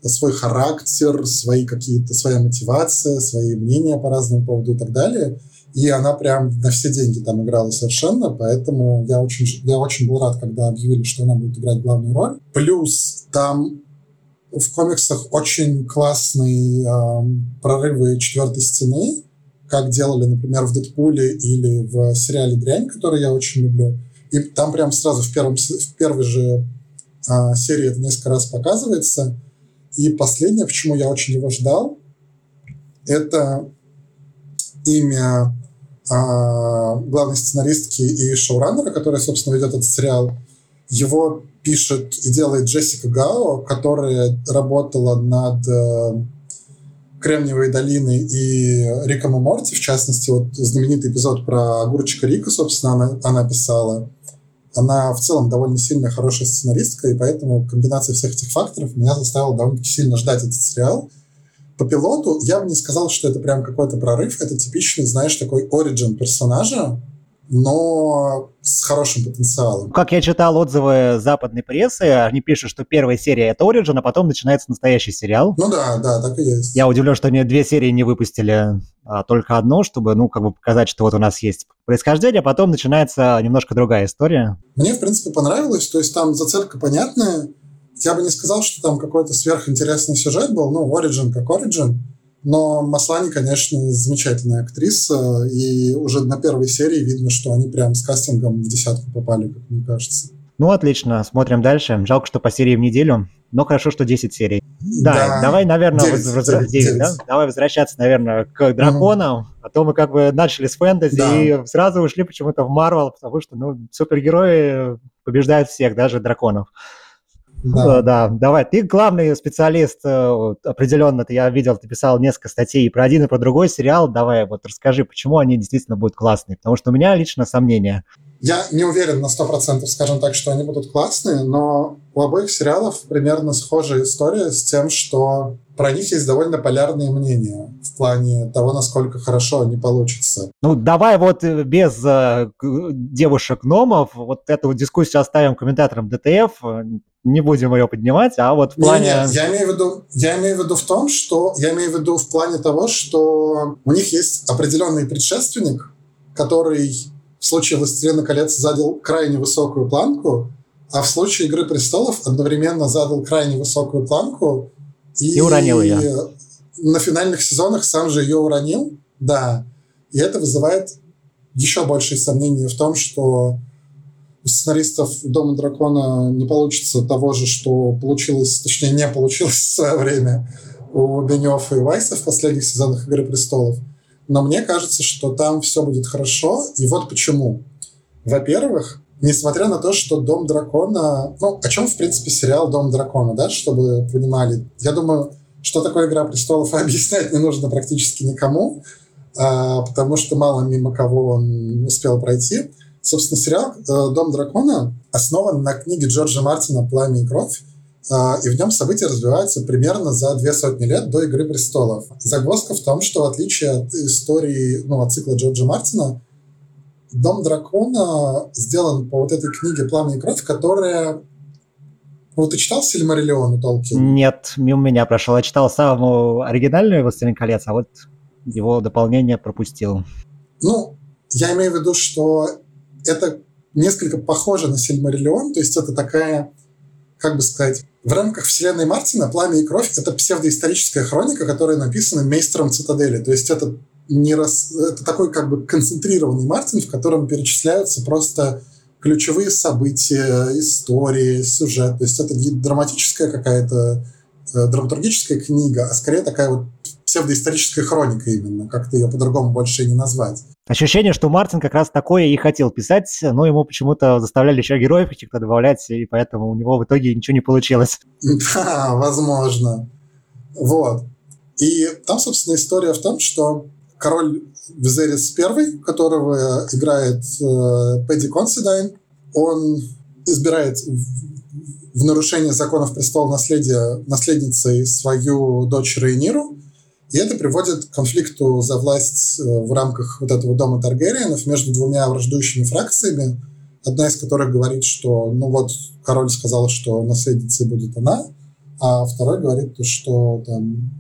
свой характер, свои какие-то, своя мотивация, свои мнения по разному поводу и так далее. И она прям на все деньги там играла совершенно, поэтому я очень, я очень был рад, когда объявили, что она будет играть главную роль. Плюс там в комиксах очень классные э, прорывы четвертой стены, как делали, например, в «Дэдпуле» или в сериале «Дрянь», который я очень люблю. И там прям сразу в, первом, в первой же а, серии это несколько раз показывается. И последнее, почему я очень его ждал, это имя а, главной сценаристки и шоураннера, которая, собственно, ведет этот сериал. Его пишет и делает Джессика Гао, которая работала над э, Кремниевой долины и Риком и Морти, в частности, вот знаменитый эпизод про огурчика Рика, собственно, она, она писала. Она в целом довольно сильная, хорошая сценаристка, и поэтому комбинация всех этих факторов меня заставила довольно сильно ждать этот сериал. По пилоту я бы не сказал, что это прям какой-то прорыв. Это типичный, знаешь, такой оригин персонажа, но с хорошим потенциалом. Как я читал отзывы западной прессы, они пишут, что первая серия это Origin, а потом начинается настоящий сериал. Ну да, да, так и есть. Я удивлен, что они две серии не выпустили, а только одну, чтобы, ну, как бы показать, что вот у нас есть происхождение, а потом начинается немножко другая история. Мне, в принципе, понравилось, то есть там зацепка понятная. Я бы не сказал, что там какой-то сверхинтересный сюжет был, ну, Origin как Origin, но Маслани, конечно, замечательная актриса, и уже на первой серии видно, что они прям с кастингом в десятку попали, как мне кажется. Ну, отлично, смотрим дальше. Жалко, что по серии в неделю, но хорошо, что 10 серий. Да, да давай, наверное, 9, возвра... 9, 9. Да? давай возвращаться, наверное, к драконам, mm. а то мы как бы начали с фэнтези да. и сразу ушли почему-то в Марвел, потому что, ну, супергерои побеждают всех, даже драконов. Да. да, давай. Ты главный специалист э, определенно. Я видел, ты писал несколько статей про один и про другой сериал. Давай вот расскажи, почему они действительно будут классные. Потому что у меня лично сомнения. Я не уверен на сто процентов, скажем так, что они будут классные, но у обоих сериалов примерно схожая история с тем, что про них есть довольно полярные мнения в плане того, насколько хорошо они получатся. Ну, давай вот э, без э, девушек-гномов вот эту дискуссию оставим комментаторам ДТФ, не будем ее поднимать, а вот в плане... Не, не, я имею в виду, я имею в виду в том, что я имею в виду в плане того, что у них есть определенный предшественник, который в случае «Властелина колец» задал крайне высокую планку, а в случае «Игры престолов» одновременно задал крайне высокую планку и, и уронил ее. На финальных сезонах сам же ее уронил, да. И это вызывает еще большие сомнения в том, что у сценаристов «Дома дракона» не получится того же, что получилось, точнее, не получилось в свое время у Бенёфа и Вайса в последних сезонах «Игры престолов». Но мне кажется, что там все будет хорошо. И вот почему. Во-первых, несмотря на то, что «Дом дракона...» Ну, о чем, в принципе, сериал «Дом дракона», да, чтобы понимали. Я думаю, что такое «Игра престолов» объяснять не нужно практически никому, а, потому что мало мимо кого он успел пройти. Собственно, сериал э, «Дом дракона» основан на книге Джорджа Мартина «Пламя и кровь», а, и в нем события развиваются примерно за две сотни лет до «Игры престолов». Загвоздка в том, что в отличие от истории, ну, от цикла Джорджа Мартина, «Дом дракона» сделан по вот этой книге «Пламя и кровь», которая ну, ты читал Сильмариллион у Толкина? Нет, мимо меня прошел. Я читал самую оригинальную «Властелин колец», а вот его дополнение пропустил. Ну, я имею в виду, что это несколько похоже на Сильмариллион, то есть это такая, как бы сказать, в рамках вселенной Мартина «Пламя и кровь» — это псевдоисторическая хроника, которая написана мейстером Цитадели. То есть это, не рас... это такой как бы концентрированный Мартин, в котором перечисляются просто ключевые события, истории, сюжет. То есть это не драматическая какая-то э, драматургическая книга, а скорее такая вот псевдоисторическая хроника именно, как-то ее по-другому больше и не назвать. Ощущение, что Мартин как раз такое и хотел писать, но ему почему-то заставляли еще героев каких-то добавлять, и поэтому у него в итоге ничего не получилось. Да, возможно. Вот. И там, собственно, история в том, что король Визерис I, которого играет э, Пэдди Консидайн, он избирает в, в нарушение законов престола наследия наследницей свою дочь Рейниру, и это приводит к конфликту за власть э, в рамках вот этого дома Таргариенов между двумя враждующими фракциями. одна из которых говорит, что, ну вот, король сказал, что наследницей будет она, а второй говорит, что там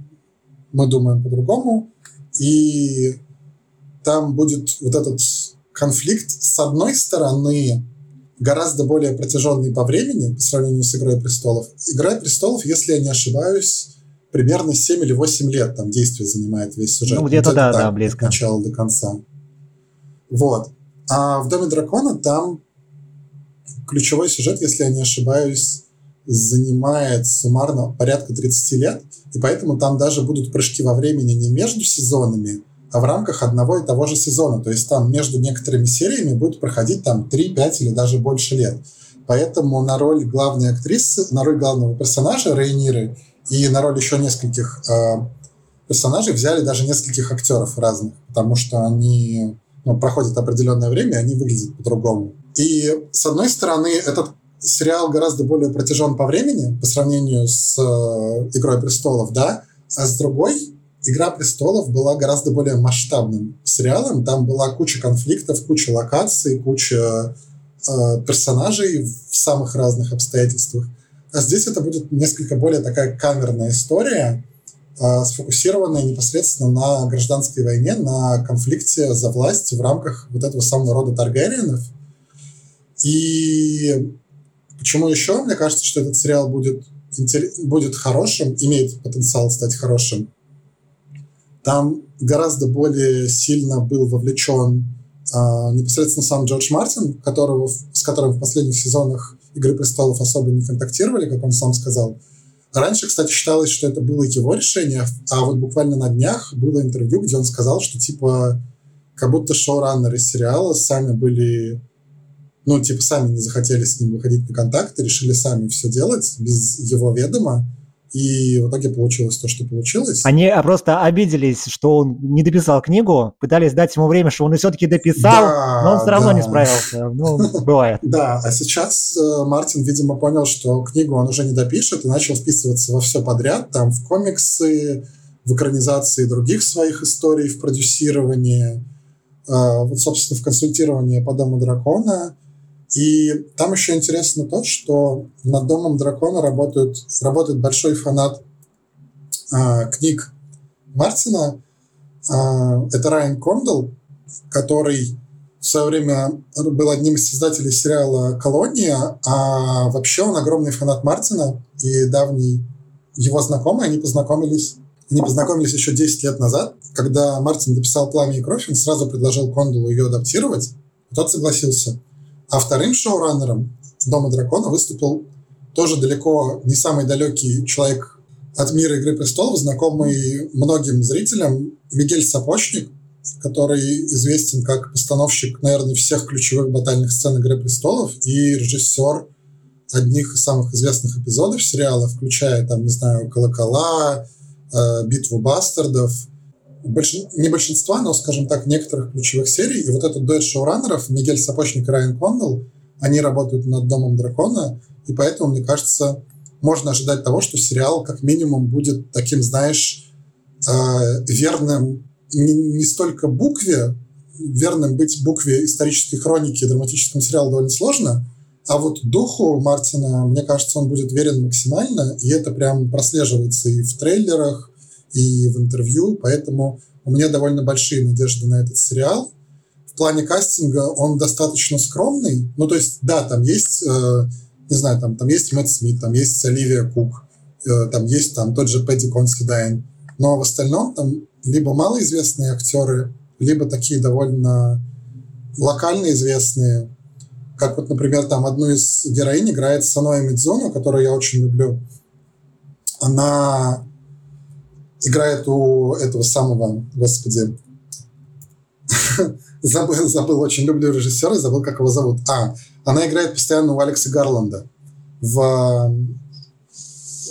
мы думаем по-другому, и там будет вот этот конфликт, с одной стороны, гораздо более протяженный по времени по сравнению с «Игрой престолов». «Игра престолов», если я не ошибаюсь, примерно 7 или 8 лет там действие занимает весь сюжет. Ну, где-то, да, так, да, близко. От начала до конца. Вот. А в «Доме дракона» там ключевой сюжет, если я не ошибаюсь, занимает суммарно порядка 30 лет, и поэтому там даже будут прыжки во времени не между сезонами, а в рамках одного и того же сезона. То есть там между некоторыми сериями будет проходить там 3, 5 или даже больше лет. Поэтому на роль главной актрисы, на роль главного персонажа Рейниры и на роль еще нескольких э, персонажей взяли даже нескольких актеров разных, потому что они ну, проходят определенное время, и они выглядят по-другому. И с одной стороны, этот сериал гораздо более протяжен по времени по сравнению с э, «Игрой престолов», да, а с другой «Игра престолов» была гораздо более масштабным сериалом. Там была куча конфликтов, куча локаций, куча э, персонажей в самых разных обстоятельствах. А здесь это будет несколько более такая камерная история, э, сфокусированная непосредственно на гражданской войне, на конфликте за власть в рамках вот этого самого рода Таргариенов. И почему еще? Мне кажется, что этот сериал будет, будет хорошим, имеет потенциал стать хорошим. Там гораздо более сильно был вовлечен а, непосредственно сам Джордж Мартин, которого, с которым в последних сезонах «Игры престолов» особо не контактировали, как он сам сказал. Раньше, кстати, считалось, что это было его решение, а вот буквально на днях было интервью, где он сказал, что типа как будто шоураннеры сериала сами были ну, типа, сами не захотели с ним выходить на контакт, решили сами все делать без его ведома. И в итоге получилось то, что получилось. Они просто обиделись, что он не дописал книгу, пытались дать ему время, что он все-таки дописал, да, но он все равно да. не справился. Ну, бывает. Да, а сейчас э, Мартин, видимо, понял, что книгу он уже не допишет и начал вписываться во все подряд, там, в комиксы, в экранизации других своих историй, в продюсировании, э, вот, собственно, в консультировании по Дому Дракона. И там еще интересно то, что над Домом Дракона работают, работает большой фанат э, книг Мартина. Э, это Райан Кондл, который в свое время был одним из создателей сериала «Колония», а вообще он огромный фанат Мартина и давний его знакомый. Они познакомились, они познакомились еще 10 лет назад, когда Мартин дописал «Пламя и кровь», он сразу предложил Кондулу ее адаптировать, тот согласился. А вторым шоураннером Дома Дракона выступил тоже далеко не самый далекий человек от мира Игры Престолов, знакомый многим зрителям, Мигель Сапочник, который известен как постановщик, наверное, всех ключевых батальных сцен Игры Престолов и режиссер одних из самых известных эпизодов сериала, включая, там, не знаю, «Колокола», э, «Битву бастардов», больш... не большинства, но, скажем так, некоторых ключевых серий. И вот этот дуэт шоураннеров, Мигель Сапочник и Райан Кондал, они работают над «Домом дракона», и поэтому, мне кажется, можно ожидать того, что сериал как минимум будет таким, знаешь, э, верным не, не столько букве, верным быть букве исторической хроники драматическому сериалу довольно сложно, а вот духу Мартина, мне кажется, он будет верен максимально, и это прям прослеживается и в трейлерах, и в интервью, поэтому у меня довольно большие надежды на этот сериал. В плане кастинга он достаточно скромный. Ну, то есть, да, там есть, э, не знаю, там, там есть Мэтт Смит, там есть Оливия Кук, э, там есть там тот же Пэдди Консидайн. Но в остальном там либо малоизвестные актеры, либо такие довольно локально известные. Как вот, например, там одну из героинь играет Саноэ Мидзуну, которую я очень люблю. Она играет у этого самого, господи, забыл, забыл, очень люблю режиссера, забыл, как его зовут. А, она играет постоянно у Алекса Гарланда в,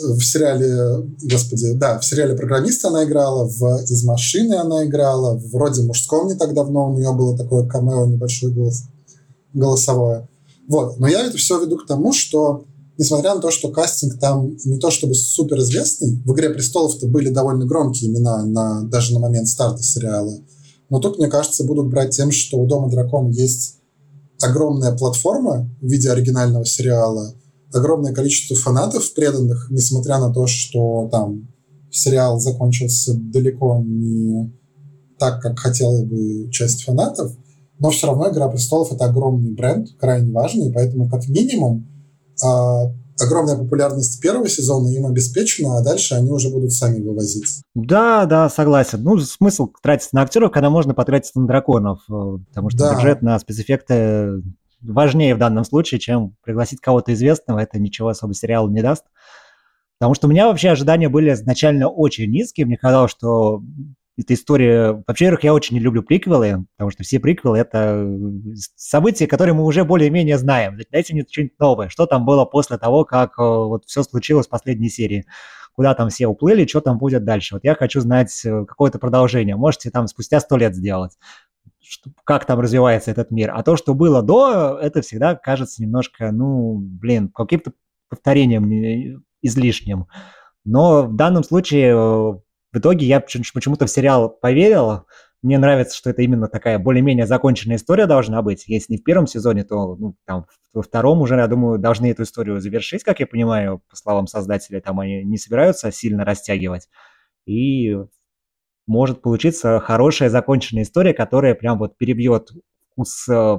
в сериале, господи, да, в сериале «Программист» она играла, в «Из машины» она играла, вроде «Мужском» не так давно у нее было такое камео небольшое голос, голосовое. Вот, но я это все веду к тому, что несмотря на то, что кастинг там не то чтобы супер известный, в «Игре престолов»-то были довольно громкие имена на, даже на момент старта сериала, но тут, мне кажется, будут брать тем, что у «Дома дракона» есть огромная платформа в виде оригинального сериала, огромное количество фанатов преданных, несмотря на то, что там сериал закончился далеко не так, как хотела бы часть фанатов, но все равно «Игра престолов» — это огромный бренд, крайне важный, поэтому как минимум огромная популярность первого сезона им обеспечена, а дальше они уже будут сами вывозить. Да, да, согласен. Ну, смысл тратиться на актеров, когда можно потратиться на драконов, э, потому что да. бюджет на спецэффекты важнее в данном случае, чем пригласить кого-то известного, это ничего особо сериалу не даст. Потому что у меня вообще ожидания были изначально очень низкие. Мне казалось, что эта история... Во-первых, я очень не люблю приквелы, потому что все приквелы — это события, которые мы уже более-менее знаем. Дайте мне что-нибудь новое. Что там было после того, как э, вот все случилось в последней серии? Куда там все уплыли, что там будет дальше? Вот я хочу знать э, какое-то продолжение. Можете там спустя сто лет сделать что, как там развивается этот мир. А то, что было до, это всегда кажется немножко, ну, блин, каким-то повторением излишним. Но в данном случае э, в итоге я почему-то в сериал поверил. Мне нравится, что это именно такая более-менее законченная история должна быть. Если не в первом сезоне, то ну, там, во втором уже, я думаю, должны эту историю завершить, как я понимаю, по словам создателей, там они не собираются сильно растягивать. И может получиться хорошая законченная история, которая прям вот перебьет вкус э,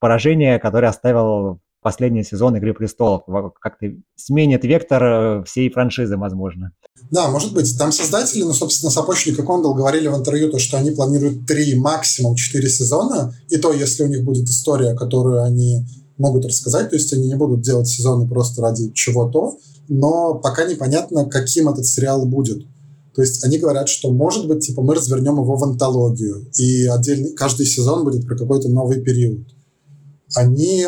поражения, который оставил последний сезон «Игры престолов». Как-то сменит вектор э, всей франшизы, возможно. Да, может быть. Там создатели, ну, собственно, Сапочник и Кондол говорили в интервью, то, что они планируют три, максимум четыре сезона, и то, если у них будет история, которую они могут рассказать, то есть они не будут делать сезоны просто ради чего-то, но пока непонятно, каким этот сериал будет. То есть они говорят, что, может быть, типа, мы развернем его в антологию, и отдельный, каждый сезон будет про какой-то новый период. Они...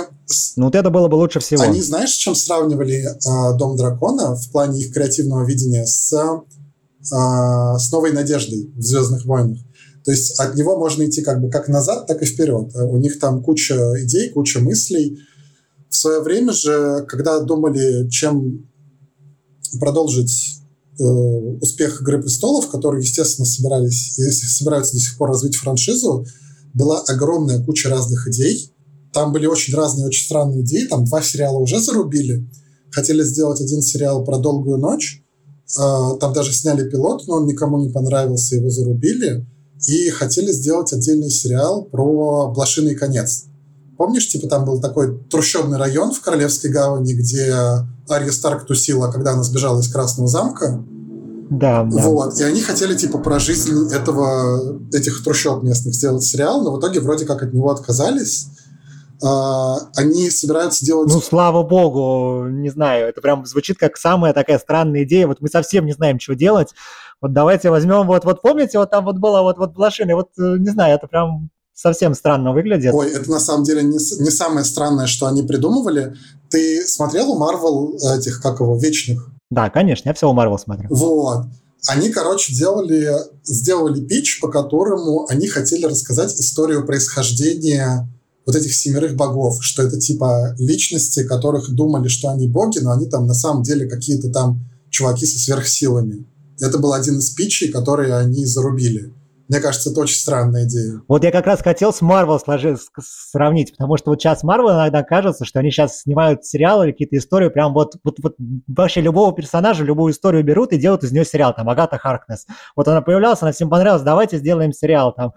Ну, вот это было бы лучше всего. Они, знаешь, с чем сравнивали э, «Дом дракона» в плане их креативного видения с, э, с «Новой надеждой» в «Звездных войнах»? То есть от него можно идти как бы как назад, так и вперед. У них там куча идей, куча мыслей. В свое время же, когда думали, чем продолжить Э, успех «Игры престолов», которые, естественно, собирались, собираются до сих пор развить франшизу, была огромная куча разных идей. Там были очень разные, очень странные идеи. Там два сериала уже зарубили. Хотели сделать один сериал про «Долгую ночь». Э, там даже сняли пилот, но он никому не понравился, его зарубили. И хотели сделать отдельный сериал про «Блошиный конец». Помнишь, типа там был такой трущобный район в Королевской гавани, где Ария Старк тусила, когда она сбежала из Красного замка? Да, да. Вот. И они хотели, типа, про жизнь этого, этих трущоб местных сделать сериал, но в итоге вроде как от него отказались. Uh, они собираются делать... Ну, слава богу, не знаю, это прям звучит как самая такая странная идея. Вот мы совсем не знаем, что делать. Вот давайте возьмем, вот, вот помните, вот там вот было вот, вот блошины, вот, э, не знаю, это прям совсем странно выглядит. Ой, это на самом деле не, не самое странное, что они придумывали. Ты смотрел у Марвел этих, как его, вечных? Да, конечно, я все у Марвел смотрю. Вот. Они, короче, делали, сделали пич, по которому они хотели рассказать историю происхождения вот этих семерых богов, что это типа личности, которых думали, что они боги, но они там на самом деле какие-то там чуваки со сверхсилами. Это был один из питчей, которые они зарубили. Мне кажется, это очень странная идея. Вот я как раз хотел с сложить, сравнить, потому что вот сейчас Marvel иногда кажется, что они сейчас снимают сериалы или какие-то истории, прям вот, вот, вот вообще любого персонажа, любую историю берут и делают из нее сериал, там, Агата Харкнес. Вот она появлялась, она всем понравилась, давайте сделаем сериал, там,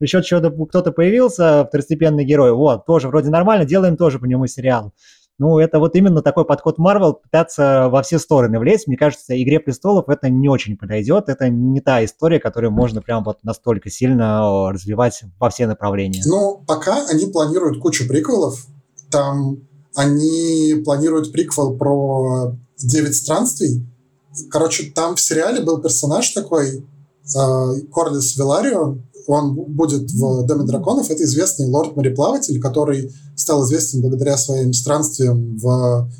еще что-то кто-то появился, второстепенный герой, вот, тоже вроде нормально, делаем тоже по нему сериал. Ну, это вот именно такой подход Marvel, пытаться во все стороны влезть. Мне кажется, «Игре престолов» это не очень подойдет. Это не та история, которую можно прям вот настолько сильно развивать во все направления. Ну, пока они планируют кучу приквелов. Там они планируют приквел про «Девять странствий». Короче, там в сериале был персонаж такой, э, Корлис Виларион, он будет в Доме драконов. Это известный лорд-мореплаватель, который стал известен благодаря своим странствиям в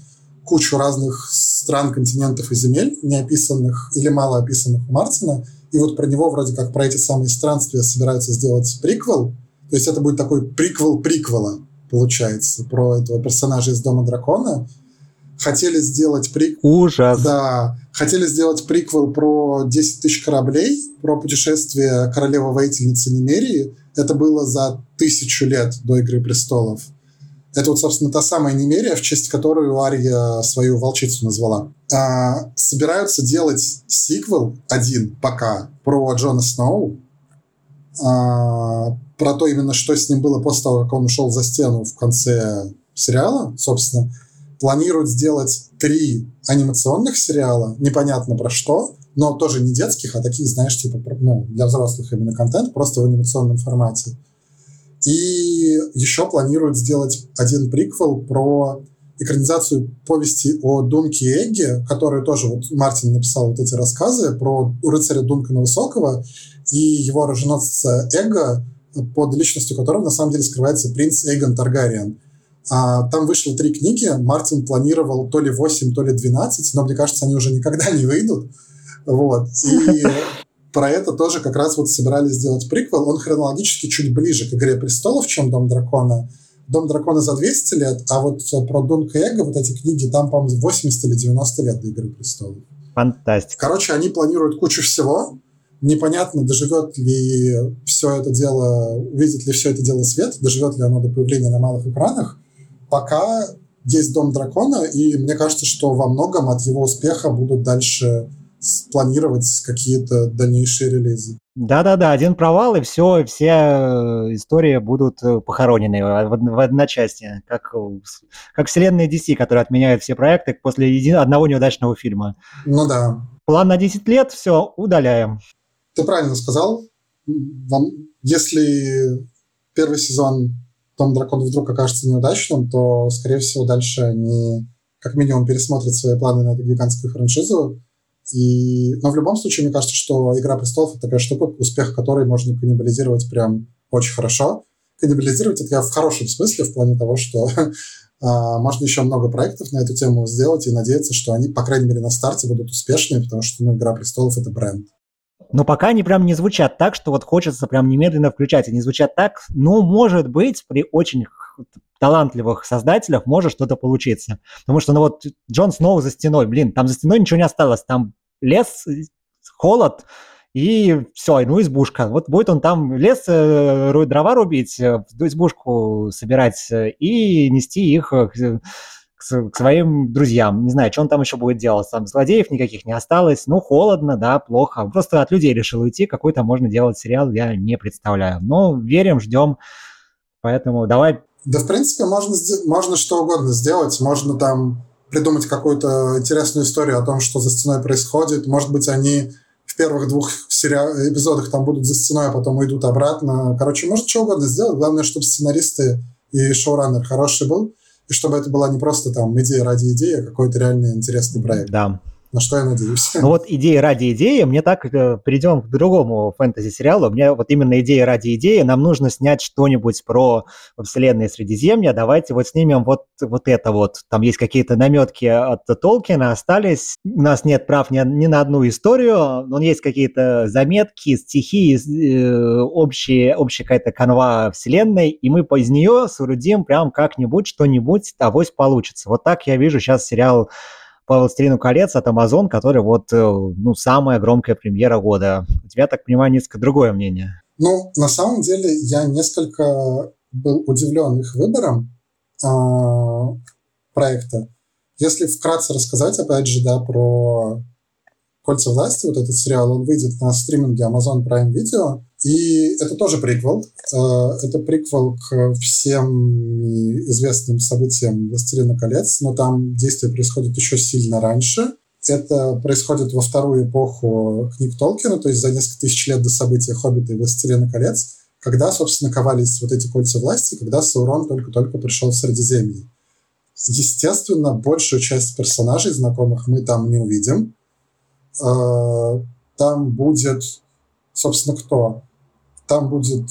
кучу разных стран, континентов и земель, не описанных или мало описанных у Мартина. И вот про него вроде как про эти самые странствия собираются сделать приквел. То есть это будет такой приквел приквела, получается, про этого персонажа из Дома дракона хотели сделать приквел... Ужас! Да, хотели сделать приквел про 10 тысяч кораблей, про путешествие королевы-воительницы Немерии. Это было за тысячу лет до «Игры престолов». Это вот, собственно, та самая Немерия, в честь которой Ария свою волчицу назвала. А, собираются делать сиквел один пока про Джона Сноу, а, про то именно, что с ним было после того, как он ушел за стену в конце сериала, собственно. Планируют сделать три анимационных сериала, непонятно про что, но тоже не детских, а таких, знаешь, типа ну, для взрослых именно контент, просто в анимационном формате. И еще планируют сделать один приквел про экранизацию повести о Дунке и Эгге, которую тоже вот Мартин написал вот эти рассказы про рыцаря Дункана Высокого и его оруженосца Эго, под личностью которого на самом деле скрывается принц Эйгон Таргариен. А, там вышло три книги, Мартин планировал то ли 8, то ли 12, но мне кажется, они уже никогда не выйдут. Вот. И про это тоже как раз вот собирались сделать приквел. Он хронологически чуть ближе к «Игре престолов», чем «Дом дракона». «Дом дракона» за 200 лет, а вот про Дунка Эго, вот эти книги, там, по-моему, 80 или 90 лет до «Игры престолов». Фантастика. Короче, они планируют кучу всего. Непонятно, доживет ли все это дело, увидит ли все это дело свет, доживет ли оно до появления на малых экранах. Пока есть «Дом дракона», и мне кажется, что во многом от его успеха будут дальше планировать какие-то дальнейшие релизы. Да-да-да, один провал, и все, все э, истории будут э, похоронены в, одночасье, как, как вселенная DC, которая отменяет все проекты после един, одного неудачного фильма. Ну да. План на 10 лет, все, удаляем. Ты правильно сказал. Если первый сезон Том Дракон вдруг окажется неудачным, то, скорее всего, дальше они как минимум пересмотрят свои планы на эту гигантскую франшизу, и, но в любом случае, мне кажется, что «Игра престолов» — это такая штука, успех которой можно каннибализировать прям очень хорошо. Каннибализировать это я в хорошем смысле, в плане того, что а, можно еще много проектов на эту тему сделать и надеяться, что они, по крайней мере, на старте будут успешными, потому что ну, «Игра престолов» — это бренд. Но пока они прям не звучат так, что вот хочется прям немедленно включать. Они звучат так, ну, может быть, при очень талантливых создателях может что-то получиться. Потому что, ну вот, Джон Сноу за стеной, блин, там за стеной ничего не осталось, там лес, холод, и все, ну избушка. Вот будет он там лес, э, дрова рубить, э, избушку собирать э, и нести их к, к, своим друзьям. Не знаю, что он там еще будет делать. Там злодеев никаких не осталось. Ну, холодно, да, плохо. Просто от людей решил уйти. Какой-то можно делать сериал, я не представляю. Но верим, ждем. Поэтому давай да, в принципе, можно, можно что угодно сделать. Можно там придумать какую-то интересную историю о том, что за стеной происходит. Может быть, они в первых двух сери... эпизодах там будут за стеной, а потом уйдут обратно. Короче, может что угодно сделать. Главное, чтобы сценаристы и шоураннер хороший был, и чтобы это была не просто там идея ради идеи, а какой-то реальный интересный проект. Да на что я надеюсь. Ну вот идея ради идеи, мне так э, перейдем к другому фэнтези-сериалу. Мне вот именно идея ради идеи, нам нужно снять что-нибудь про вселенные Средиземья, давайте вот снимем вот, вот это вот. Там есть какие-то наметки от Толкина остались, у нас нет прав ни, ни на одну историю, но есть какие-то заметки, стихи, э, общие, общая какая-то канва вселенной, и мы из нее соорудим прям как-нибудь что-нибудь, авось получится. Вот так я вижу сейчас сериал по «Властелину колец» от Amazon, который вот, э, ну, самая громкая премьера года. У тебя, так понимаю, несколько другое мнение. Ну, на самом деле, я несколько был удивлен их выбором э, проекта. Если вкратце рассказать, опять же, да, про «Кольца власти», вот этот сериал, он выйдет на стриминге Amazon Prime Video, и это тоже приквел. Э, это приквел к всем известным событиям «Властелина колец», но там действие происходит еще сильно раньше. Это происходит во вторую эпоху книг Толкина, то есть за несколько тысяч лет до события «Хоббита» и «Властелина колец», когда, собственно, ковались вот эти кольца власти, когда Саурон только-только пришел в Средиземье. Естественно, большую часть персонажей знакомых мы там не увидим. Э, там будет, собственно, кто? Там, будет,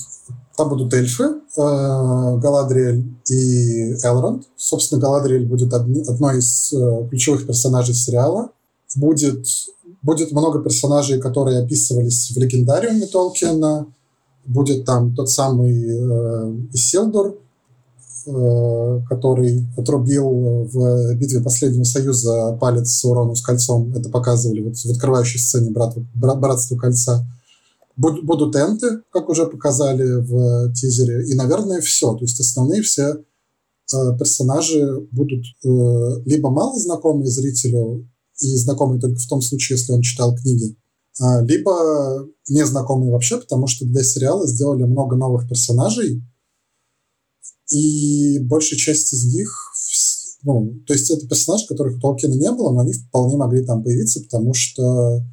там будут эльфы, э, Галадриэль и Элронд. Собственно, Галадриэль будет одни, одной из э, ключевых персонажей сериала. Будет, будет много персонажей, которые описывались в легендариуме Толкина. Будет там тот самый э, Исилдур, э, который отрубил в битве Последнего Союза палец Саурону с кольцом. Это показывали вот в открывающей сцене Братства Кольца будут энты, как уже показали в тизере, и, наверное, все. То есть основные все э, персонажи будут э, либо мало знакомые зрителю и знакомые только в том случае, если он читал книги, э, либо незнакомые вообще, потому что для сериала сделали много новых персонажей, и большая часть из них, ну, то есть это персонажи, которых у Толкина не было, но они вполне могли там появиться, потому что,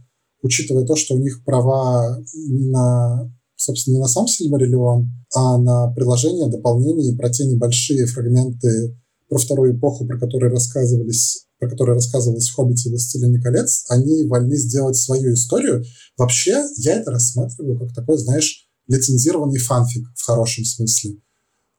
учитывая то, что у них права не на, собственно, не на сам Сильмариллион, а на приложение, дополнение и про те небольшие фрагменты про вторую эпоху, про которые рассказывались про которые рассказывалось в «Хоббите» и «Властелине колец», они вольны сделать свою историю. Вообще, я это рассматриваю как такой, знаешь, лицензированный фанфик в хорошем смысле.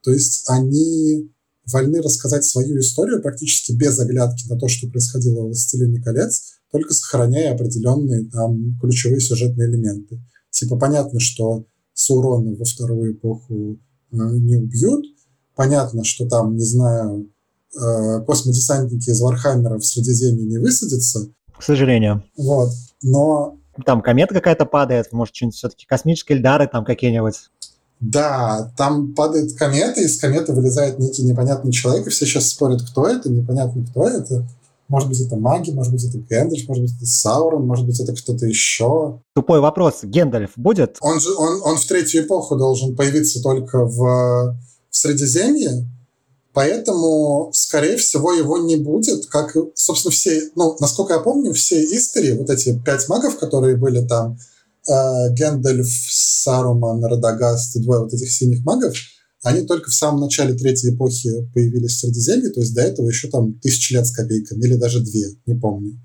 То есть они вольны рассказать свою историю практически без оглядки на то, что происходило в «Властелине колец», только сохраняя определенные там ключевые сюжетные элементы. Типа понятно, что Саурона во вторую эпоху э, не убьют, понятно, что там, не знаю, э, космодесантники из Warhammer а в Средиземье не высадятся. К сожалению. Вот. Но... Там комета какая-то падает, может, что-нибудь все-таки космические эльдары там какие-нибудь. Да, там падает комета, из кометы вылезает некий непонятный человек, и все сейчас спорят, кто это, непонятно, кто это. Может быть, это маги, может быть, это Гэндальф, может быть, это Саурон, может быть, это кто-то еще. Тупой вопрос. Гэндальф будет? Он же он, он в третью эпоху должен появиться только в, в Средиземье, поэтому, скорее всего, его не будет, как, собственно, все, ну, насколько я помню, все истории, вот эти пять магов, которые были там, Гэндальф, Саруман, Радагаст и двое вот этих синих магов, они только в самом начале третьей эпохи появились в Средиземье, то есть до этого еще там тысячи лет с копейками, или даже две, не помню.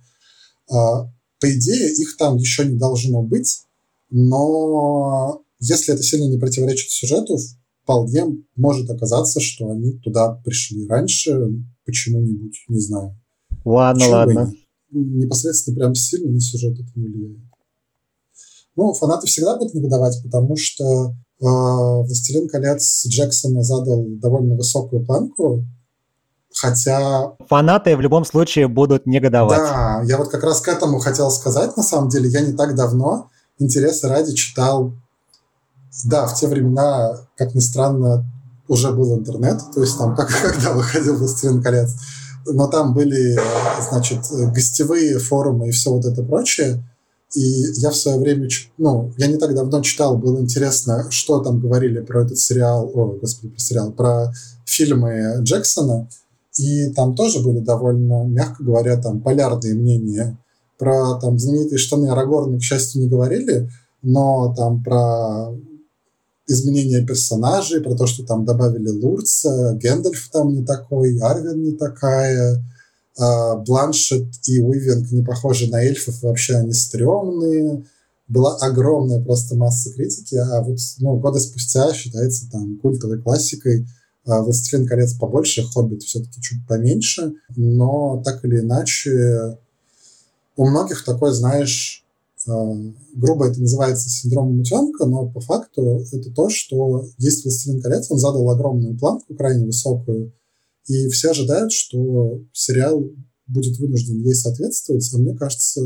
А, по идее, их там еще не должно быть, но если это сильно не противоречит сюжету, вполне может оказаться, что они туда пришли раньше, почему-нибудь, не знаю. Ладно, Почему ладно. Непосредственно прям сильно на сюжет это не влияет. Ну, фанаты всегда будут негодовать, потому что э, «Властелин колец» Джексона задал довольно высокую планку, хотя... Фанаты в любом случае будут негодовать. Да, я вот как раз к этому хотел сказать, на самом деле. Я не так давно, интересы ради, читал... Да, в те времена, как ни странно, уже был интернет, то есть там, как, когда выходил «Властелин колец», но там были, значит, гостевые форумы и все вот это прочее. И я в свое время, ну, я не так давно читал, было интересно, что там говорили про этот сериал, о, господи, про сериал, про фильмы Джексона. И там тоже были довольно, мягко говоря, там полярные мнения. Про там знаменитые штаны Арагорна, к счастью, не говорили, но там про изменения персонажей, про то, что там добавили Лурца, Гэндальф там не такой, Арвин не такая, Бланшет и Уивинг не похожи на эльфов, вообще они стрёмные. Была огромная просто масса критики, а вот ну, года спустя считается там культовой классикой. А, «Властелин колец» побольше, «Хоббит» все-таки чуть поменьше, но так или иначе у многих такой, знаешь, а, грубо это называется синдромом утенка, но по факту это то, что есть «Властелин колец», он задал огромную планку, крайне высокую, и все ожидают, что сериал будет вынужден ей соответствовать, а мне кажется,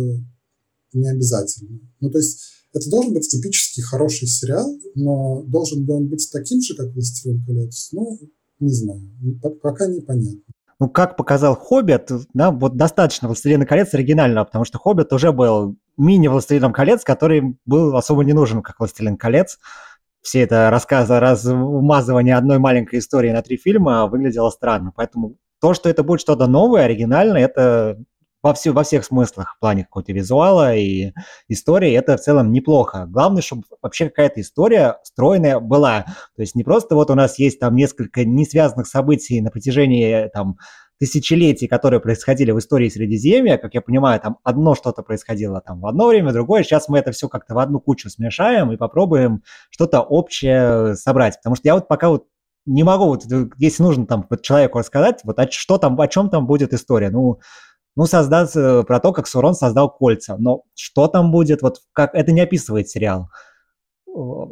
не обязательно. Ну, то есть это должен быть эпический, хороший сериал, но должен ли он быть таким же, как «Властелин колец»? Ну, не знаю, пока непонятно. Ну, как показал «Хоббит», да, вот достаточно «Властелина колец» оригинального, потому что «Хоббит» уже был мини-«Властелином колец», который был особо не нужен, как «Властелин колец» все это рассказы, размазывание одной маленькой истории на три фильма выглядело странно. Поэтому то, что это будет что-то новое, оригинальное, это во, все, во всех смыслах, в плане какого-то визуала и истории, это в целом неплохо. Главное, чтобы вообще какая-то история стройная была. То есть не просто вот у нас есть там несколько несвязанных событий на протяжении там тысячелетий, которые происходили в истории Средиземья, как я понимаю, там одно что-то происходило там в одно время, другое. Сейчас мы это все как-то в одну кучу смешаем и попробуем что-то общее собрать. Потому что я вот пока вот не могу, вот, если нужно там вот человеку рассказать, вот о, что там, о чем там будет история. Ну, ну, создать э, про то, как Сурон создал кольца. Но что там будет, вот как это не описывает сериал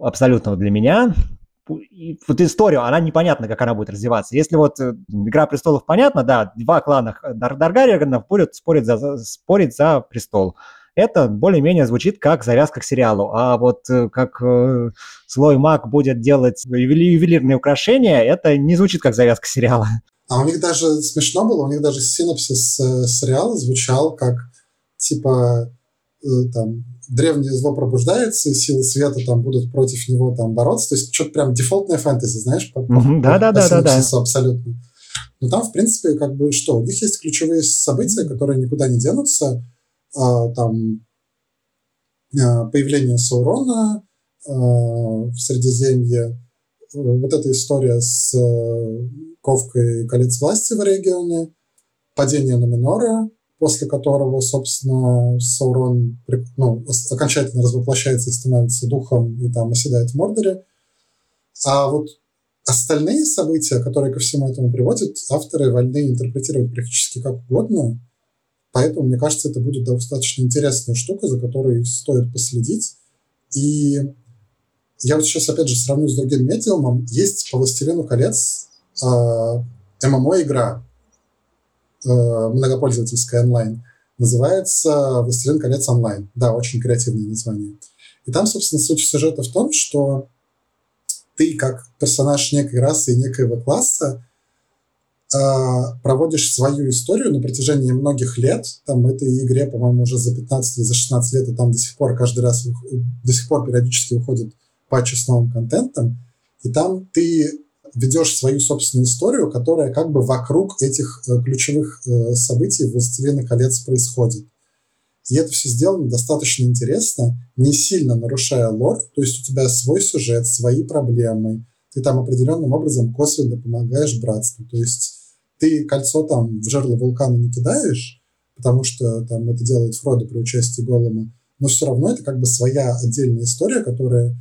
абсолютно для меня вот историю, она непонятна, как она будет развиваться. Если вот э, «Игра престолов» понятно, да, два клана Дар Даргариганов будут спорить за, спорить за престол. Это более-менее звучит как завязка к сериалу. А вот э, как э, злой маг будет делать ювелирные украшения, это не звучит как завязка сериала. А у них даже смешно было, у них даже синопсис э, сериала звучал как типа э, там древнее зло пробуждается, и силы света там будут против него там бороться. То есть что-то прям дефолтная фэнтези, знаешь, по, да, да, да, да, да. абсолютно. Но там, в принципе, как бы что, у них есть ключевые события, которые никуда не денутся. А, там а, появление Саурона а, в Средиземье, вот эта история с а, ковкой колец власти в регионе, падение Номинора, после которого, собственно, Саурон ну, окончательно развоплощается и становится духом, и там оседает в Мордоре. А вот остальные события, которые ко всему этому приводят, авторы вольны интерпретировать практически как угодно. Поэтому, мне кажется, это будет достаточно интересная штука, за которой стоит последить. И я вот сейчас, опять же, сравню с другим медиумом. Есть по «Властелину колец» э, ММО-игра, Э, многопользовательская онлайн, называется «Властелин колец онлайн». Да, очень креативное название. И там, собственно, суть сюжета в том, что ты, как персонаж некой расы и некоего класса, э, проводишь свою историю на протяжении многих лет. Там этой игре, по-моему, уже за 15 или за 16 лет, и там до сих пор каждый раз, до сих пор периодически выходит патчи с новым контентом. И там ты ведешь свою собственную историю, которая как бы вокруг этих э, ключевых э, событий «Властелина колец» происходит. И это все сделано достаточно интересно, не сильно нарушая лор, то есть у тебя свой сюжет, свои проблемы, ты там определенным образом косвенно помогаешь братству. То есть ты кольцо там в жерло вулкана не кидаешь, потому что там это делает Фродо при участии Голлума, но все равно это как бы своя отдельная история, которая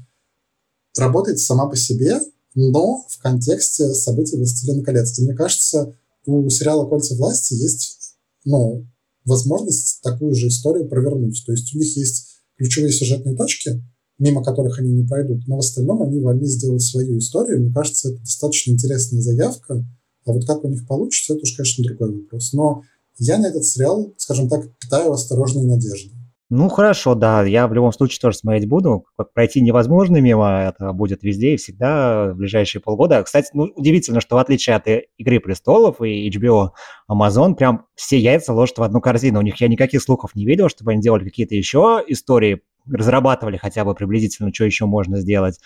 работает сама по себе, но в контексте событий «Властелина колец». И мне кажется, у сериала «Кольца власти» есть ну, возможность такую же историю провернуть. То есть у них есть ключевые сюжетные точки, мимо которых они не пройдут, но в остальном они вольны сделать свою историю. Мне кажется, это достаточно интересная заявка. А вот как у них получится, это уж, конечно, другой вопрос. Но я на этот сериал, скажем так, питаю осторожные надежды. Ну, хорошо, да, я в любом случае тоже смотреть буду. Пройти невозможно мимо, это будет везде и всегда в ближайшие полгода. Кстати, ну, удивительно, что в отличие от «Игры престолов» и HBO, Amazon прям все яйца ложат в одну корзину. У них я никаких слухов не видел, чтобы они делали какие-то еще истории, разрабатывали хотя бы приблизительно, что еще можно сделать.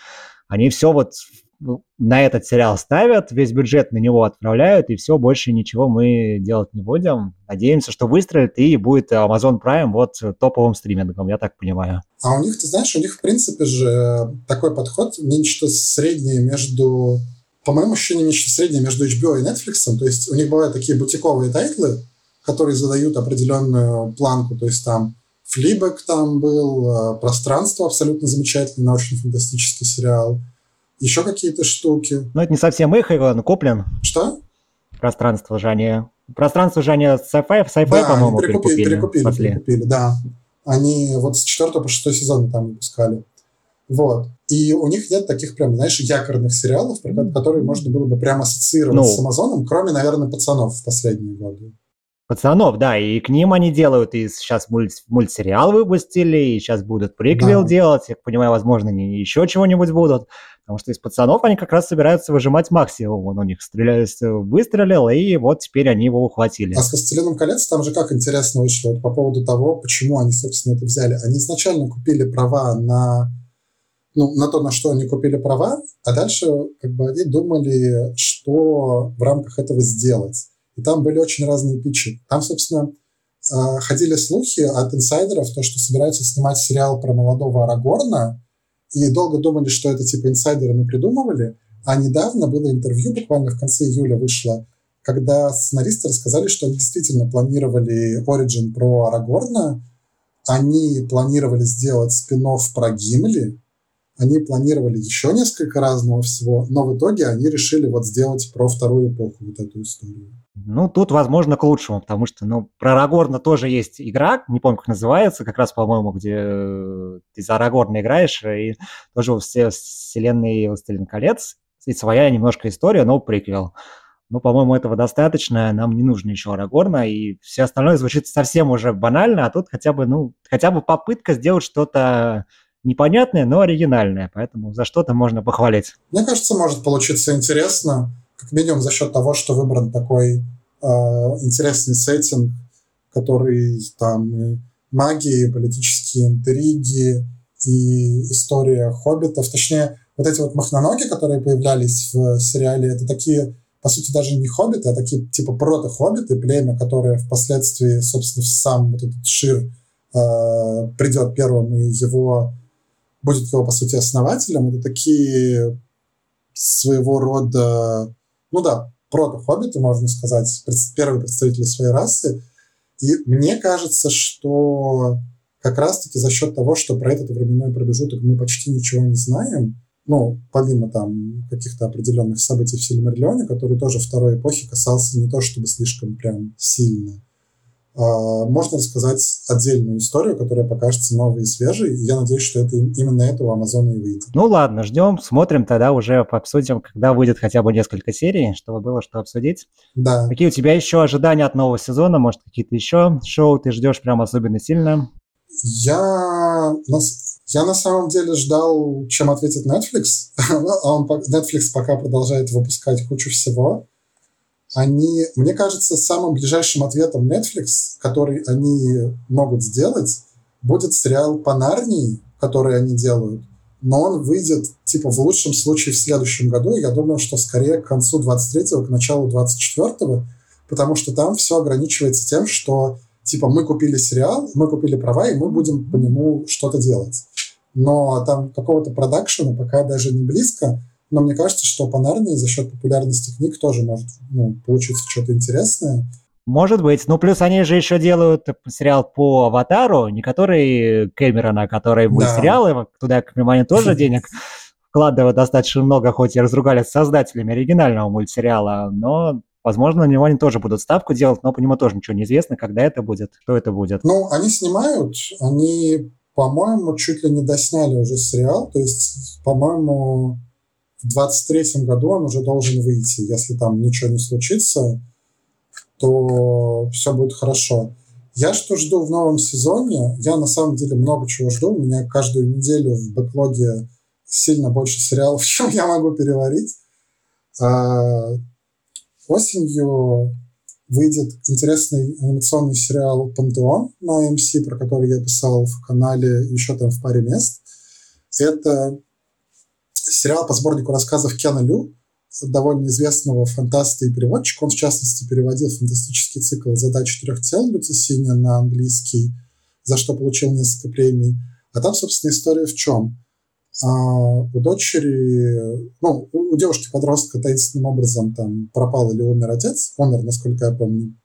Они все вот ну, на этот сериал ставят, весь бюджет на него отправляют, и все, больше ничего мы делать не будем. Надеемся, что выстрелит и будет Amazon Prime вот топовым стримингом, я так понимаю. А у них, ты знаешь, у них, в принципе же, такой подход, нечто среднее между, по моему ощущению, нечто среднее между HBO и Netflix. То есть у них бывают такие бутиковые title ы, которые задают определенную планку, то есть там Fleabag там был, Пространство абсолютно замечательный научно-фантастический сериал – еще какие-то штуки. Ну, это не совсем их, его Куплин. Что? Пространство же они... Пространство же они sci-fi, sci да, по-моему, перекупили. Перекупили, перекупили, да. Они вот с 4 по 6 сезона там выпускали. Вот. И у них нет таких прям, знаешь, якорных сериалов, которые можно было бы прям ассоциировать ну, с Амазоном, кроме, наверное, пацанов в последние годы. Пацанов, да, и к ним они делают, и сейчас мульт, мультсериал выпустили, и сейчас будут приквел да. делать, я понимаю, возможно, они еще чего-нибудь будут. Потому что из пацанов они как раз собираются выжимать максимум. Он у них стреляет, выстрелил, и вот теперь они его ухватили. А с «Властелином колец» там же как интересно вышло по поводу того, почему они, собственно, это взяли. Они изначально купили права на ну, на то, на что они купили права, а дальше как бы они думали, что в рамках этого сделать. И там были очень разные питчи. Там, собственно, а, ходили слухи от инсайдеров, то, что собираются снимать сериал про молодого Арагорна, и долго думали, что это типа инсайдеры напридумывали, а недавно было интервью, буквально в конце июля вышло, когда сценаристы рассказали, что они действительно планировали Origin про Арагорна, они планировали сделать спин про Гимли, они планировали еще несколько разного всего, но в итоге они решили вот сделать про вторую эпоху вот эту историю. Ну, тут, возможно, к лучшему, потому что, ну, про Арагорна тоже есть игра, не помню, как называется, как раз, по-моему, где э, ты за Арагорна играешь, и тоже все вселенной «Властелин колец», и своя немножко история, но приквел. Ну, по-моему, этого достаточно, нам не нужно еще Арагорна, и все остальное звучит совсем уже банально, а тут хотя бы, ну, хотя бы попытка сделать что-то непонятное, но оригинальное, поэтому за что-то можно похвалить. Мне кажется, может получиться интересно. Как минимум за счет того, что выбран такой э, интересный сеттинг, который там магии, политические интриги и история хоббитов. Точнее, вот эти вот махноноги, которые появлялись в сериале, это такие, по сути, даже не хоббиты, а такие типа прото-хоббиты, племя, которое впоследствии, собственно, сам вот этот Шир э, придет первым, и его будет его, по сути, основателем. Это такие своего рода, ну да, прото-хоббиты, можно сказать, первые представители своей расы. И мне кажется, что как раз-таки за счет того, что про этот временной промежуток мы почти ничего не знаем, ну, помимо там каких-то определенных событий в Сильмерлионе, который тоже второй эпохи касался не то чтобы слишком прям сильно, можно рассказать отдельную историю, которая покажется новой и свежей. И я надеюсь, что это именно это у Амазона и выйдет. Ну ладно, ждем, смотрим, тогда уже обсудим, когда выйдет хотя бы несколько серий, чтобы было что обсудить. Да. Какие у тебя еще ожидания от нового сезона? Может, какие-то еще шоу ты ждешь прям особенно сильно? Я, я на самом деле ждал, чем ответит Netflix. А он, Netflix пока продолжает выпускать кучу всего они, мне кажется, самым ближайшим ответом Netflix, который они могут сделать, будет сериал по Нарнии, который они делают, но он выйдет, типа, в лучшем случае в следующем году, я думаю, что скорее к концу 23-го, к началу 24-го, потому что там все ограничивается тем, что, типа, мы купили сериал, мы купили права, и мы будем по нему что-то делать. Но там какого-то продакшена пока даже не близко, но мне кажется, что по Нарнии за счет популярности книг тоже может ну, получиться что-то интересное. Может быть. Ну, плюс они же еще делают сериал по Аватару, не который Кэмерона, а который мультсериалы. Да. Туда, к вниманию, тоже денег вкладывают достаточно много, хоть и разругались с создателями оригинального мультсериала, но Возможно, на него они тоже будут ставку делать, но по нему тоже ничего не известно, когда это будет, что это будет. Ну, они снимают, они, по-моему, чуть ли не досняли уже сериал, то есть, по-моему, в 23 году он уже должен выйти. Если там ничего не случится, то все будет хорошо. Я что жду в новом сезоне? Я на самом деле много чего жду. У меня каждую неделю в бэклоге сильно больше сериалов, чем я могу переварить. А, осенью выйдет интересный анимационный сериал «Пантеон» на AMC, про который я писал в канале еще там в паре мест. Это сериал по сборнику рассказов Кена Лю, довольно известного фантаста и переводчика. Он, в частности, переводил фантастический цикл «Задач четырех тел» Люцисини на английский, за что получил несколько премий. А там, собственно, история в чем? А, у дочери, ну, у девушки-подростка таинственным образом там пропал или умер отец, умер, насколько я помню.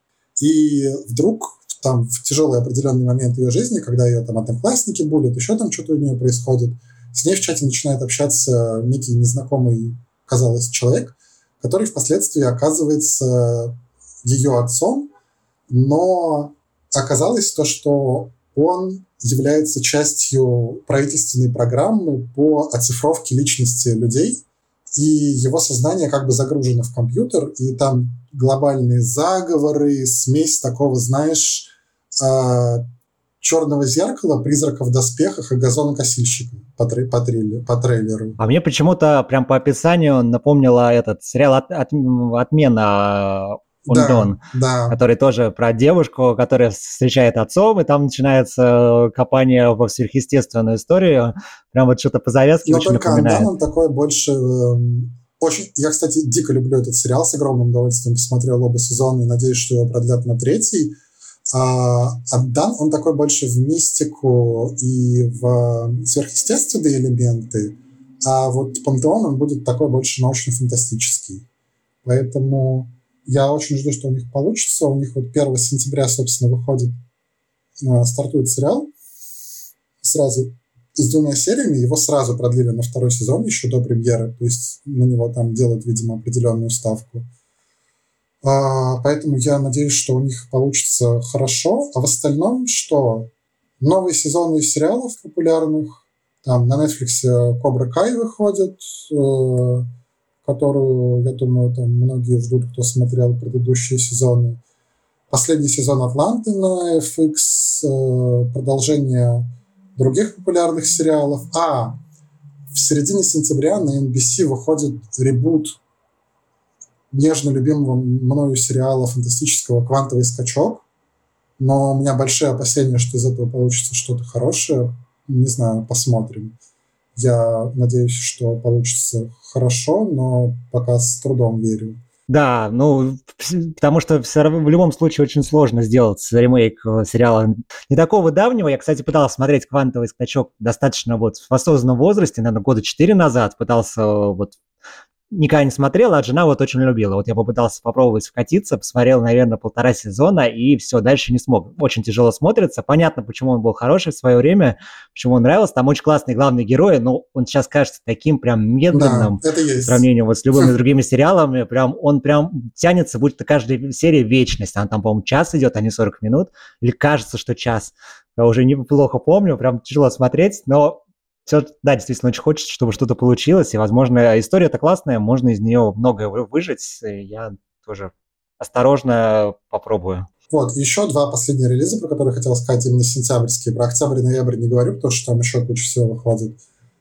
И вдруг там в тяжелый определенный момент ее жизни, когда ее там одноклассники булят, еще там что-то у нее происходит – с ней в чате начинает общаться некий незнакомый, казалось, человек, который впоследствии оказывается ее отцом, но оказалось то, что он является частью правительственной программы по оцифровке личности людей, и его сознание как бы загружено в компьютер, и там глобальные заговоры, смесь такого, знаешь, а, черного зеркала, призрака в доспехах и газонокосильщика по, трей, по, трейлеру, по трейлеру. А мне почему-то прям по описанию напомнила этот сериал от, от, «Отмена Ундон», да, да. который тоже про девушку, которая встречает отцом, и там начинается копание во сверхъестественную историю. Прям вот что-то по завязке Но очень только напоминает. Андон, он такой больше... Эм, очень... Я, кстати, дико люблю этот сериал, с огромным удовольствием посмотрел оба сезона и надеюсь, что его продлят на третий. А Аддан, он такой больше в мистику и в сверхъестественные элементы, а вот Пантеон, он будет такой больше научно-фантастический. Поэтому я очень жду, что у них получится. У них вот 1 сентября, собственно, выходит, э, стартует сериал сразу с двумя сериями. Его сразу продлили на второй сезон еще до премьеры. То есть на него там делают, видимо, определенную ставку. А, поэтому я надеюсь, что у них получится хорошо. А в остальном что? Новые сезоны сериалов популярных. Там на Netflix Кобра Кай выходит, э, которую, я думаю, там многие ждут, кто смотрел предыдущие сезоны. Последний сезон Атланты на FX, э, продолжение других популярных сериалов. А в середине сентября на NBC выходит ребут нежно любимого мною сериала фантастического «Квантовый скачок», но у меня большие опасения, что из этого получится что-то хорошее. Не знаю, посмотрим. Я надеюсь, что получится хорошо, но пока с трудом верю. Да, ну, потому что все равно, в любом случае очень сложно сделать ремейк э, сериала не такого давнего. Я, кстати, пытался смотреть «Квантовый скачок» достаточно вот в осознанном возрасте, наверное, года четыре назад. Пытался э, вот никогда не смотрела, а жена вот очень любила. Вот я попытался попробовать вкатиться, посмотрел, наверное, полтора сезона, и все, дальше не смог. Очень тяжело смотрится. Понятно, почему он был хороший в свое время, почему он нравился. Там очень классный главный герой, но он сейчас кажется таким прям медленным да, это есть. в сравнении вот с любыми другими сериалами. Прям он прям тянется, будто каждая серия вечность. Она там, по-моему, час идет, а не 40 минут. Или кажется, что час. Я уже неплохо помню, прям тяжело смотреть, но все, да, действительно очень хочется, чтобы что-то получилось, и, возможно, история-то классная, можно из нее многое выжить, я тоже осторожно попробую. Вот, еще два последние релиза, про которые хотел сказать, именно сентябрьские. Про октябрь и ноябрь не говорю, потому что там еще куча всего выходит.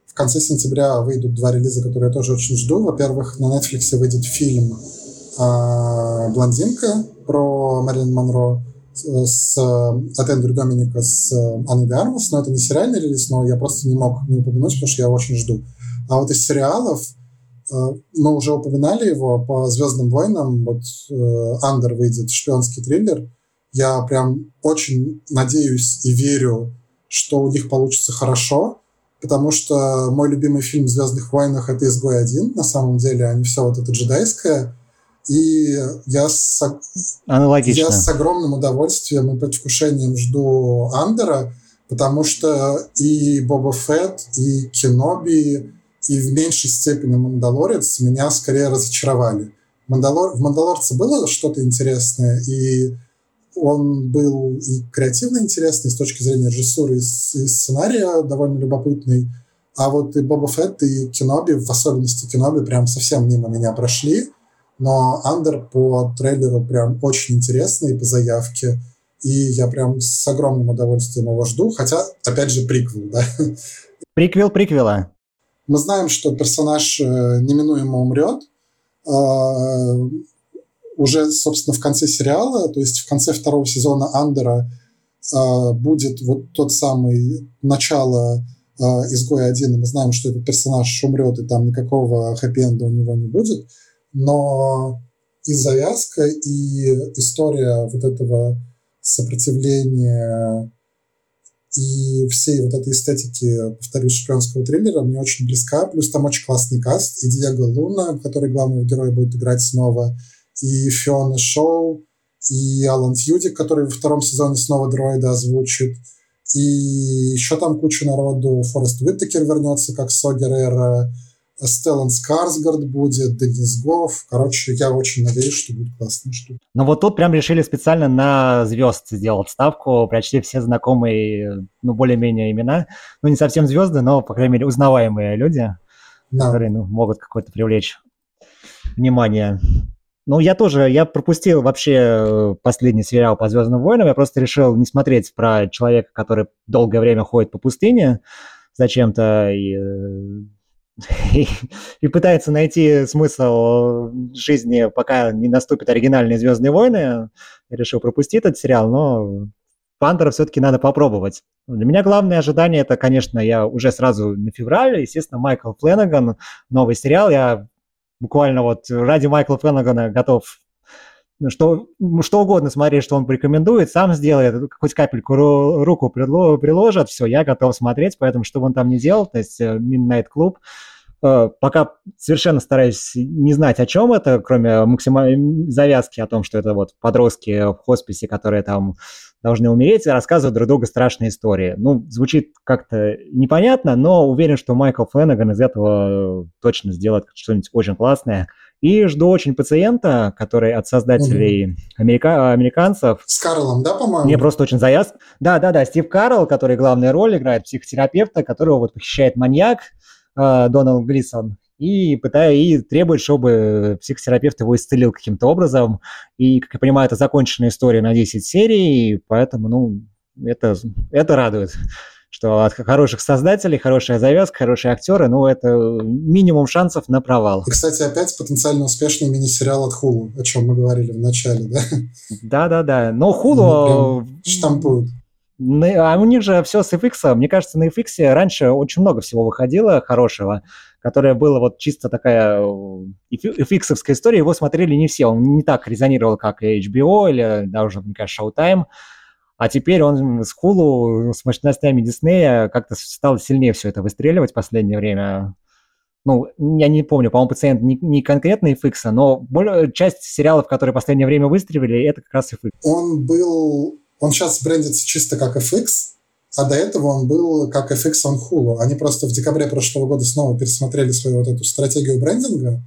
В конце сентября выйдут два релиза, которые я тоже очень жду. Во-первых, на Netflix выйдет фильм э, «Блондинка» про Мэрилин Монро с, от Эндрю Доминика с э, Анной де Армас, но это не сериальный релиз, но я просто не мог не упомянуть, потому что я очень жду. А вот из сериалов э, мы уже упоминали его по «Звездным войнам», вот э, «Андер» выйдет, шпионский триллер. Я прям очень надеюсь и верю, что у них получится хорошо, потому что мой любимый фильм в «Звездных войнах» — это «Изгой один», на самом деле, а не все вот это джедайское — и я с, Аналогично. я с огромным удовольствием и предвкушением жду Андера, потому что и Боба Фетт, и Кеноби, и в меньшей степени Мандалорец меня скорее разочаровали. Мандалор... В Мандалорце было что-то интересное, и он был и креативно интересный с точки зрения режиссуры и сценария довольно любопытный. А вот и Боба Фетт, и Кеноби, в особенности Кеноби, прям совсем мимо меня прошли. Но Андер по трейлеру прям очень интересный по заявке. И я прям с огромным удовольствием его жду. Хотя, опять же, приквел, да. Приквел приквела. Мы знаем, что персонаж э, неминуемо умрет. А, уже, собственно, в конце сериала, то есть в конце второго сезона Андера а, будет вот тот самый начало а, изгоя один, и мы знаем, что этот персонаж умрет, и там никакого хэппи-энда у него не будет но и завязка, и история вот этого сопротивления и всей вот этой эстетики, повторюсь, шпионского триллера мне очень близка. Плюс там очень классный каст. И Диего Луна, который главного героя будет играть снова, и Фиона Шоу, и Алан Тьюдик, который во втором сезоне снова дроида озвучит. И еще там куча народу. Форест Уиттекер вернется как Согерера. Стеллан Скарсгард будет, Денис Гофф. Короче, я очень надеюсь, что будет классная штука. Ну вот тут прям решили специально на звезд сделать ставку, прочли все знакомые, ну, более-менее имена. Ну, не совсем звезды, но, по крайней мере, узнаваемые люди, да. которые ну, могут какое-то привлечь внимание. Ну, я тоже, я пропустил вообще э, последний сериал по «Звездным войнам», я просто решил не смотреть про человека, который долгое время ходит по пустыне зачем-то, и э, и, пытается найти смысл жизни, пока не наступят оригинальные «Звездные войны». Я решил пропустить этот сериал, но Пантера все-таки надо попробовать. Для меня главное ожидание это, конечно, я уже сразу на феврале, естественно, Майкл Фленнеган, новый сериал. Я буквально вот ради Майкла Фленнегана готов что, что угодно смотреть, что он порекомендует, сам сделает, хоть капельку руку приложит, все, я готов смотреть, поэтому что бы он там ни делал, то есть э, Midnight Club, э, пока совершенно стараюсь не знать, о чем это, кроме максимальной завязки о том, что это вот подростки в хосписе, которые там должны умереть, и рассказывают друг другу страшные истории. Ну, звучит как-то непонятно, но уверен, что Майкл Фленнеган из этого точно сделает что-нибудь очень классное. И жду очень пациента, который от создателей угу. америка... американцев. С Карлом, да, по-моему? Мне просто очень завяз. Да, да, да, Стив Карл, который главную роль играет психотерапевта, которого вот похищает маньяк э, Доналд Глисон и пытая и требует, чтобы психотерапевт его исцелил каким-то образом. И, как я понимаю, это законченная история на 10 серий, поэтому, ну, это, это радует. Что от хороших создателей, хорошая завязка, хорошие актеры, ну, это минимум шансов на провал. И, кстати, опять потенциально успешный мини-сериал от Хулу, о чем мы говорили в начале, да? Да-да-да, но Хулу... штампуют. А у них же все с FX. Мне кажется, на FX раньше очень много всего выходило хорошего, которое было вот чисто такая FX-овская история. Его смотрели не все. Он не так резонировал, как HBO или даже, мне кажется, Showtime. А теперь он с Hulu, с мощностями Диснея как-то стал сильнее все это выстреливать в последнее время. Ну, я не помню, по-моему, пациент не, не конкретно FX, но более, часть сериалов, которые в последнее время выстрелили, это как раз FX. Он был... Он сейчас брендится чисто как FX, а до этого он был как FX on Hulu. Они просто в декабре прошлого года снова пересмотрели свою вот эту стратегию брендинга,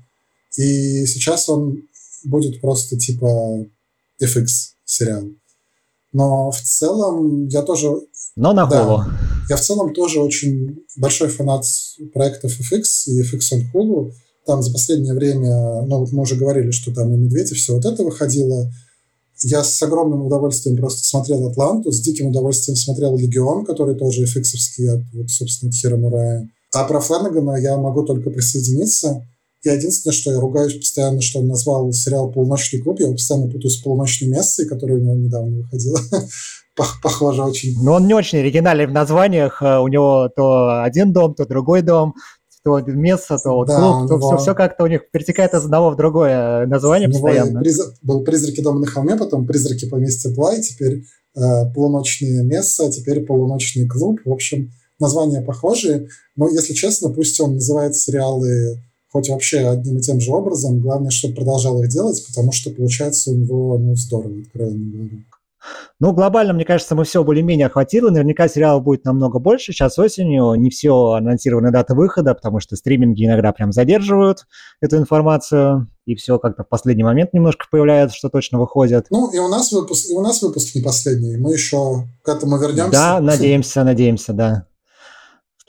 и сейчас он будет просто типа FX сериал. Но в целом я тоже... Но на Hulu. Да, я в целом тоже очень большой фанат проектов FX и FX on Hulu. Там за последнее время, ну вот мы уже говорили, что там и «Медведь», и все вот это выходило. Я с огромным удовольствием просто смотрел «Атланту», с диким удовольствием смотрел «Легион», который тоже FX-овский, от, вот, собственно, от Хира Мурая. А про Фланагана я могу только присоединиться. Я единственное, что я ругаюсь постоянно, что он назвал сериал «Полуночный клуб». Я постоянно путаю с «Полуночной мессой», которая у него недавно выходила. Похоже очень. Но он не очень оригинальный в названиях. Э, у него то один дом, то другой дом то место, то да, клуб, то все, все как-то у них перетекает из одного в другое название постоянно. Приз... Был «Призраки дома на холме», потом «Призраки поместья Плай», теперь э, «Полуночные места», теперь «Полуночный клуб». В общем, названия похожие, но, если честно, пусть он называет сериалы хоть вообще одним и тем же образом. Главное, чтобы продолжал их делать, потому что получается у него ну, здорово, откровенно говоря. Ну, глобально, мне кажется, мы все более-менее охватили. Наверняка сериалов будет намного больше. Сейчас осенью не все анонсированы даты выхода, потому что стриминги иногда прям задерживают эту информацию. И все как-то в последний момент немножко появляется, что точно выходит. Ну, и у нас выпуск, и у нас выпуск не последний. Мы еще к этому вернемся. Да, надеемся, надеемся, да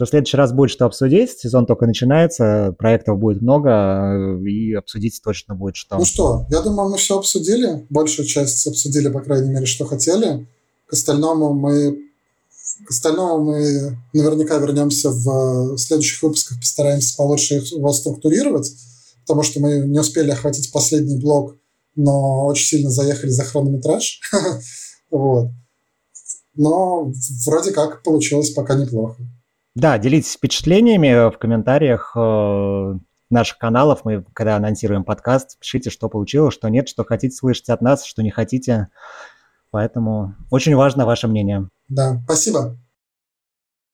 что в следующий раз будет что обсудить. Сезон только начинается, проектов будет много, и обсудить точно будет что. Ну что, я думаю, мы все обсудили. Большую часть обсудили, по крайней мере, что хотели. К остальному мы к остальному мы наверняка вернемся в следующих выпусках, постараемся получше его структурировать, потому что мы не успели охватить последний блок, но очень сильно заехали за хронометраж. вот. Но вроде как получилось пока неплохо. Да, делитесь впечатлениями в комментариях э, наших каналов. Мы, когда анонсируем подкаст, пишите, что получилось, что нет, что хотите слышать от нас, что не хотите. Поэтому очень важно ваше мнение. Да, спасибо.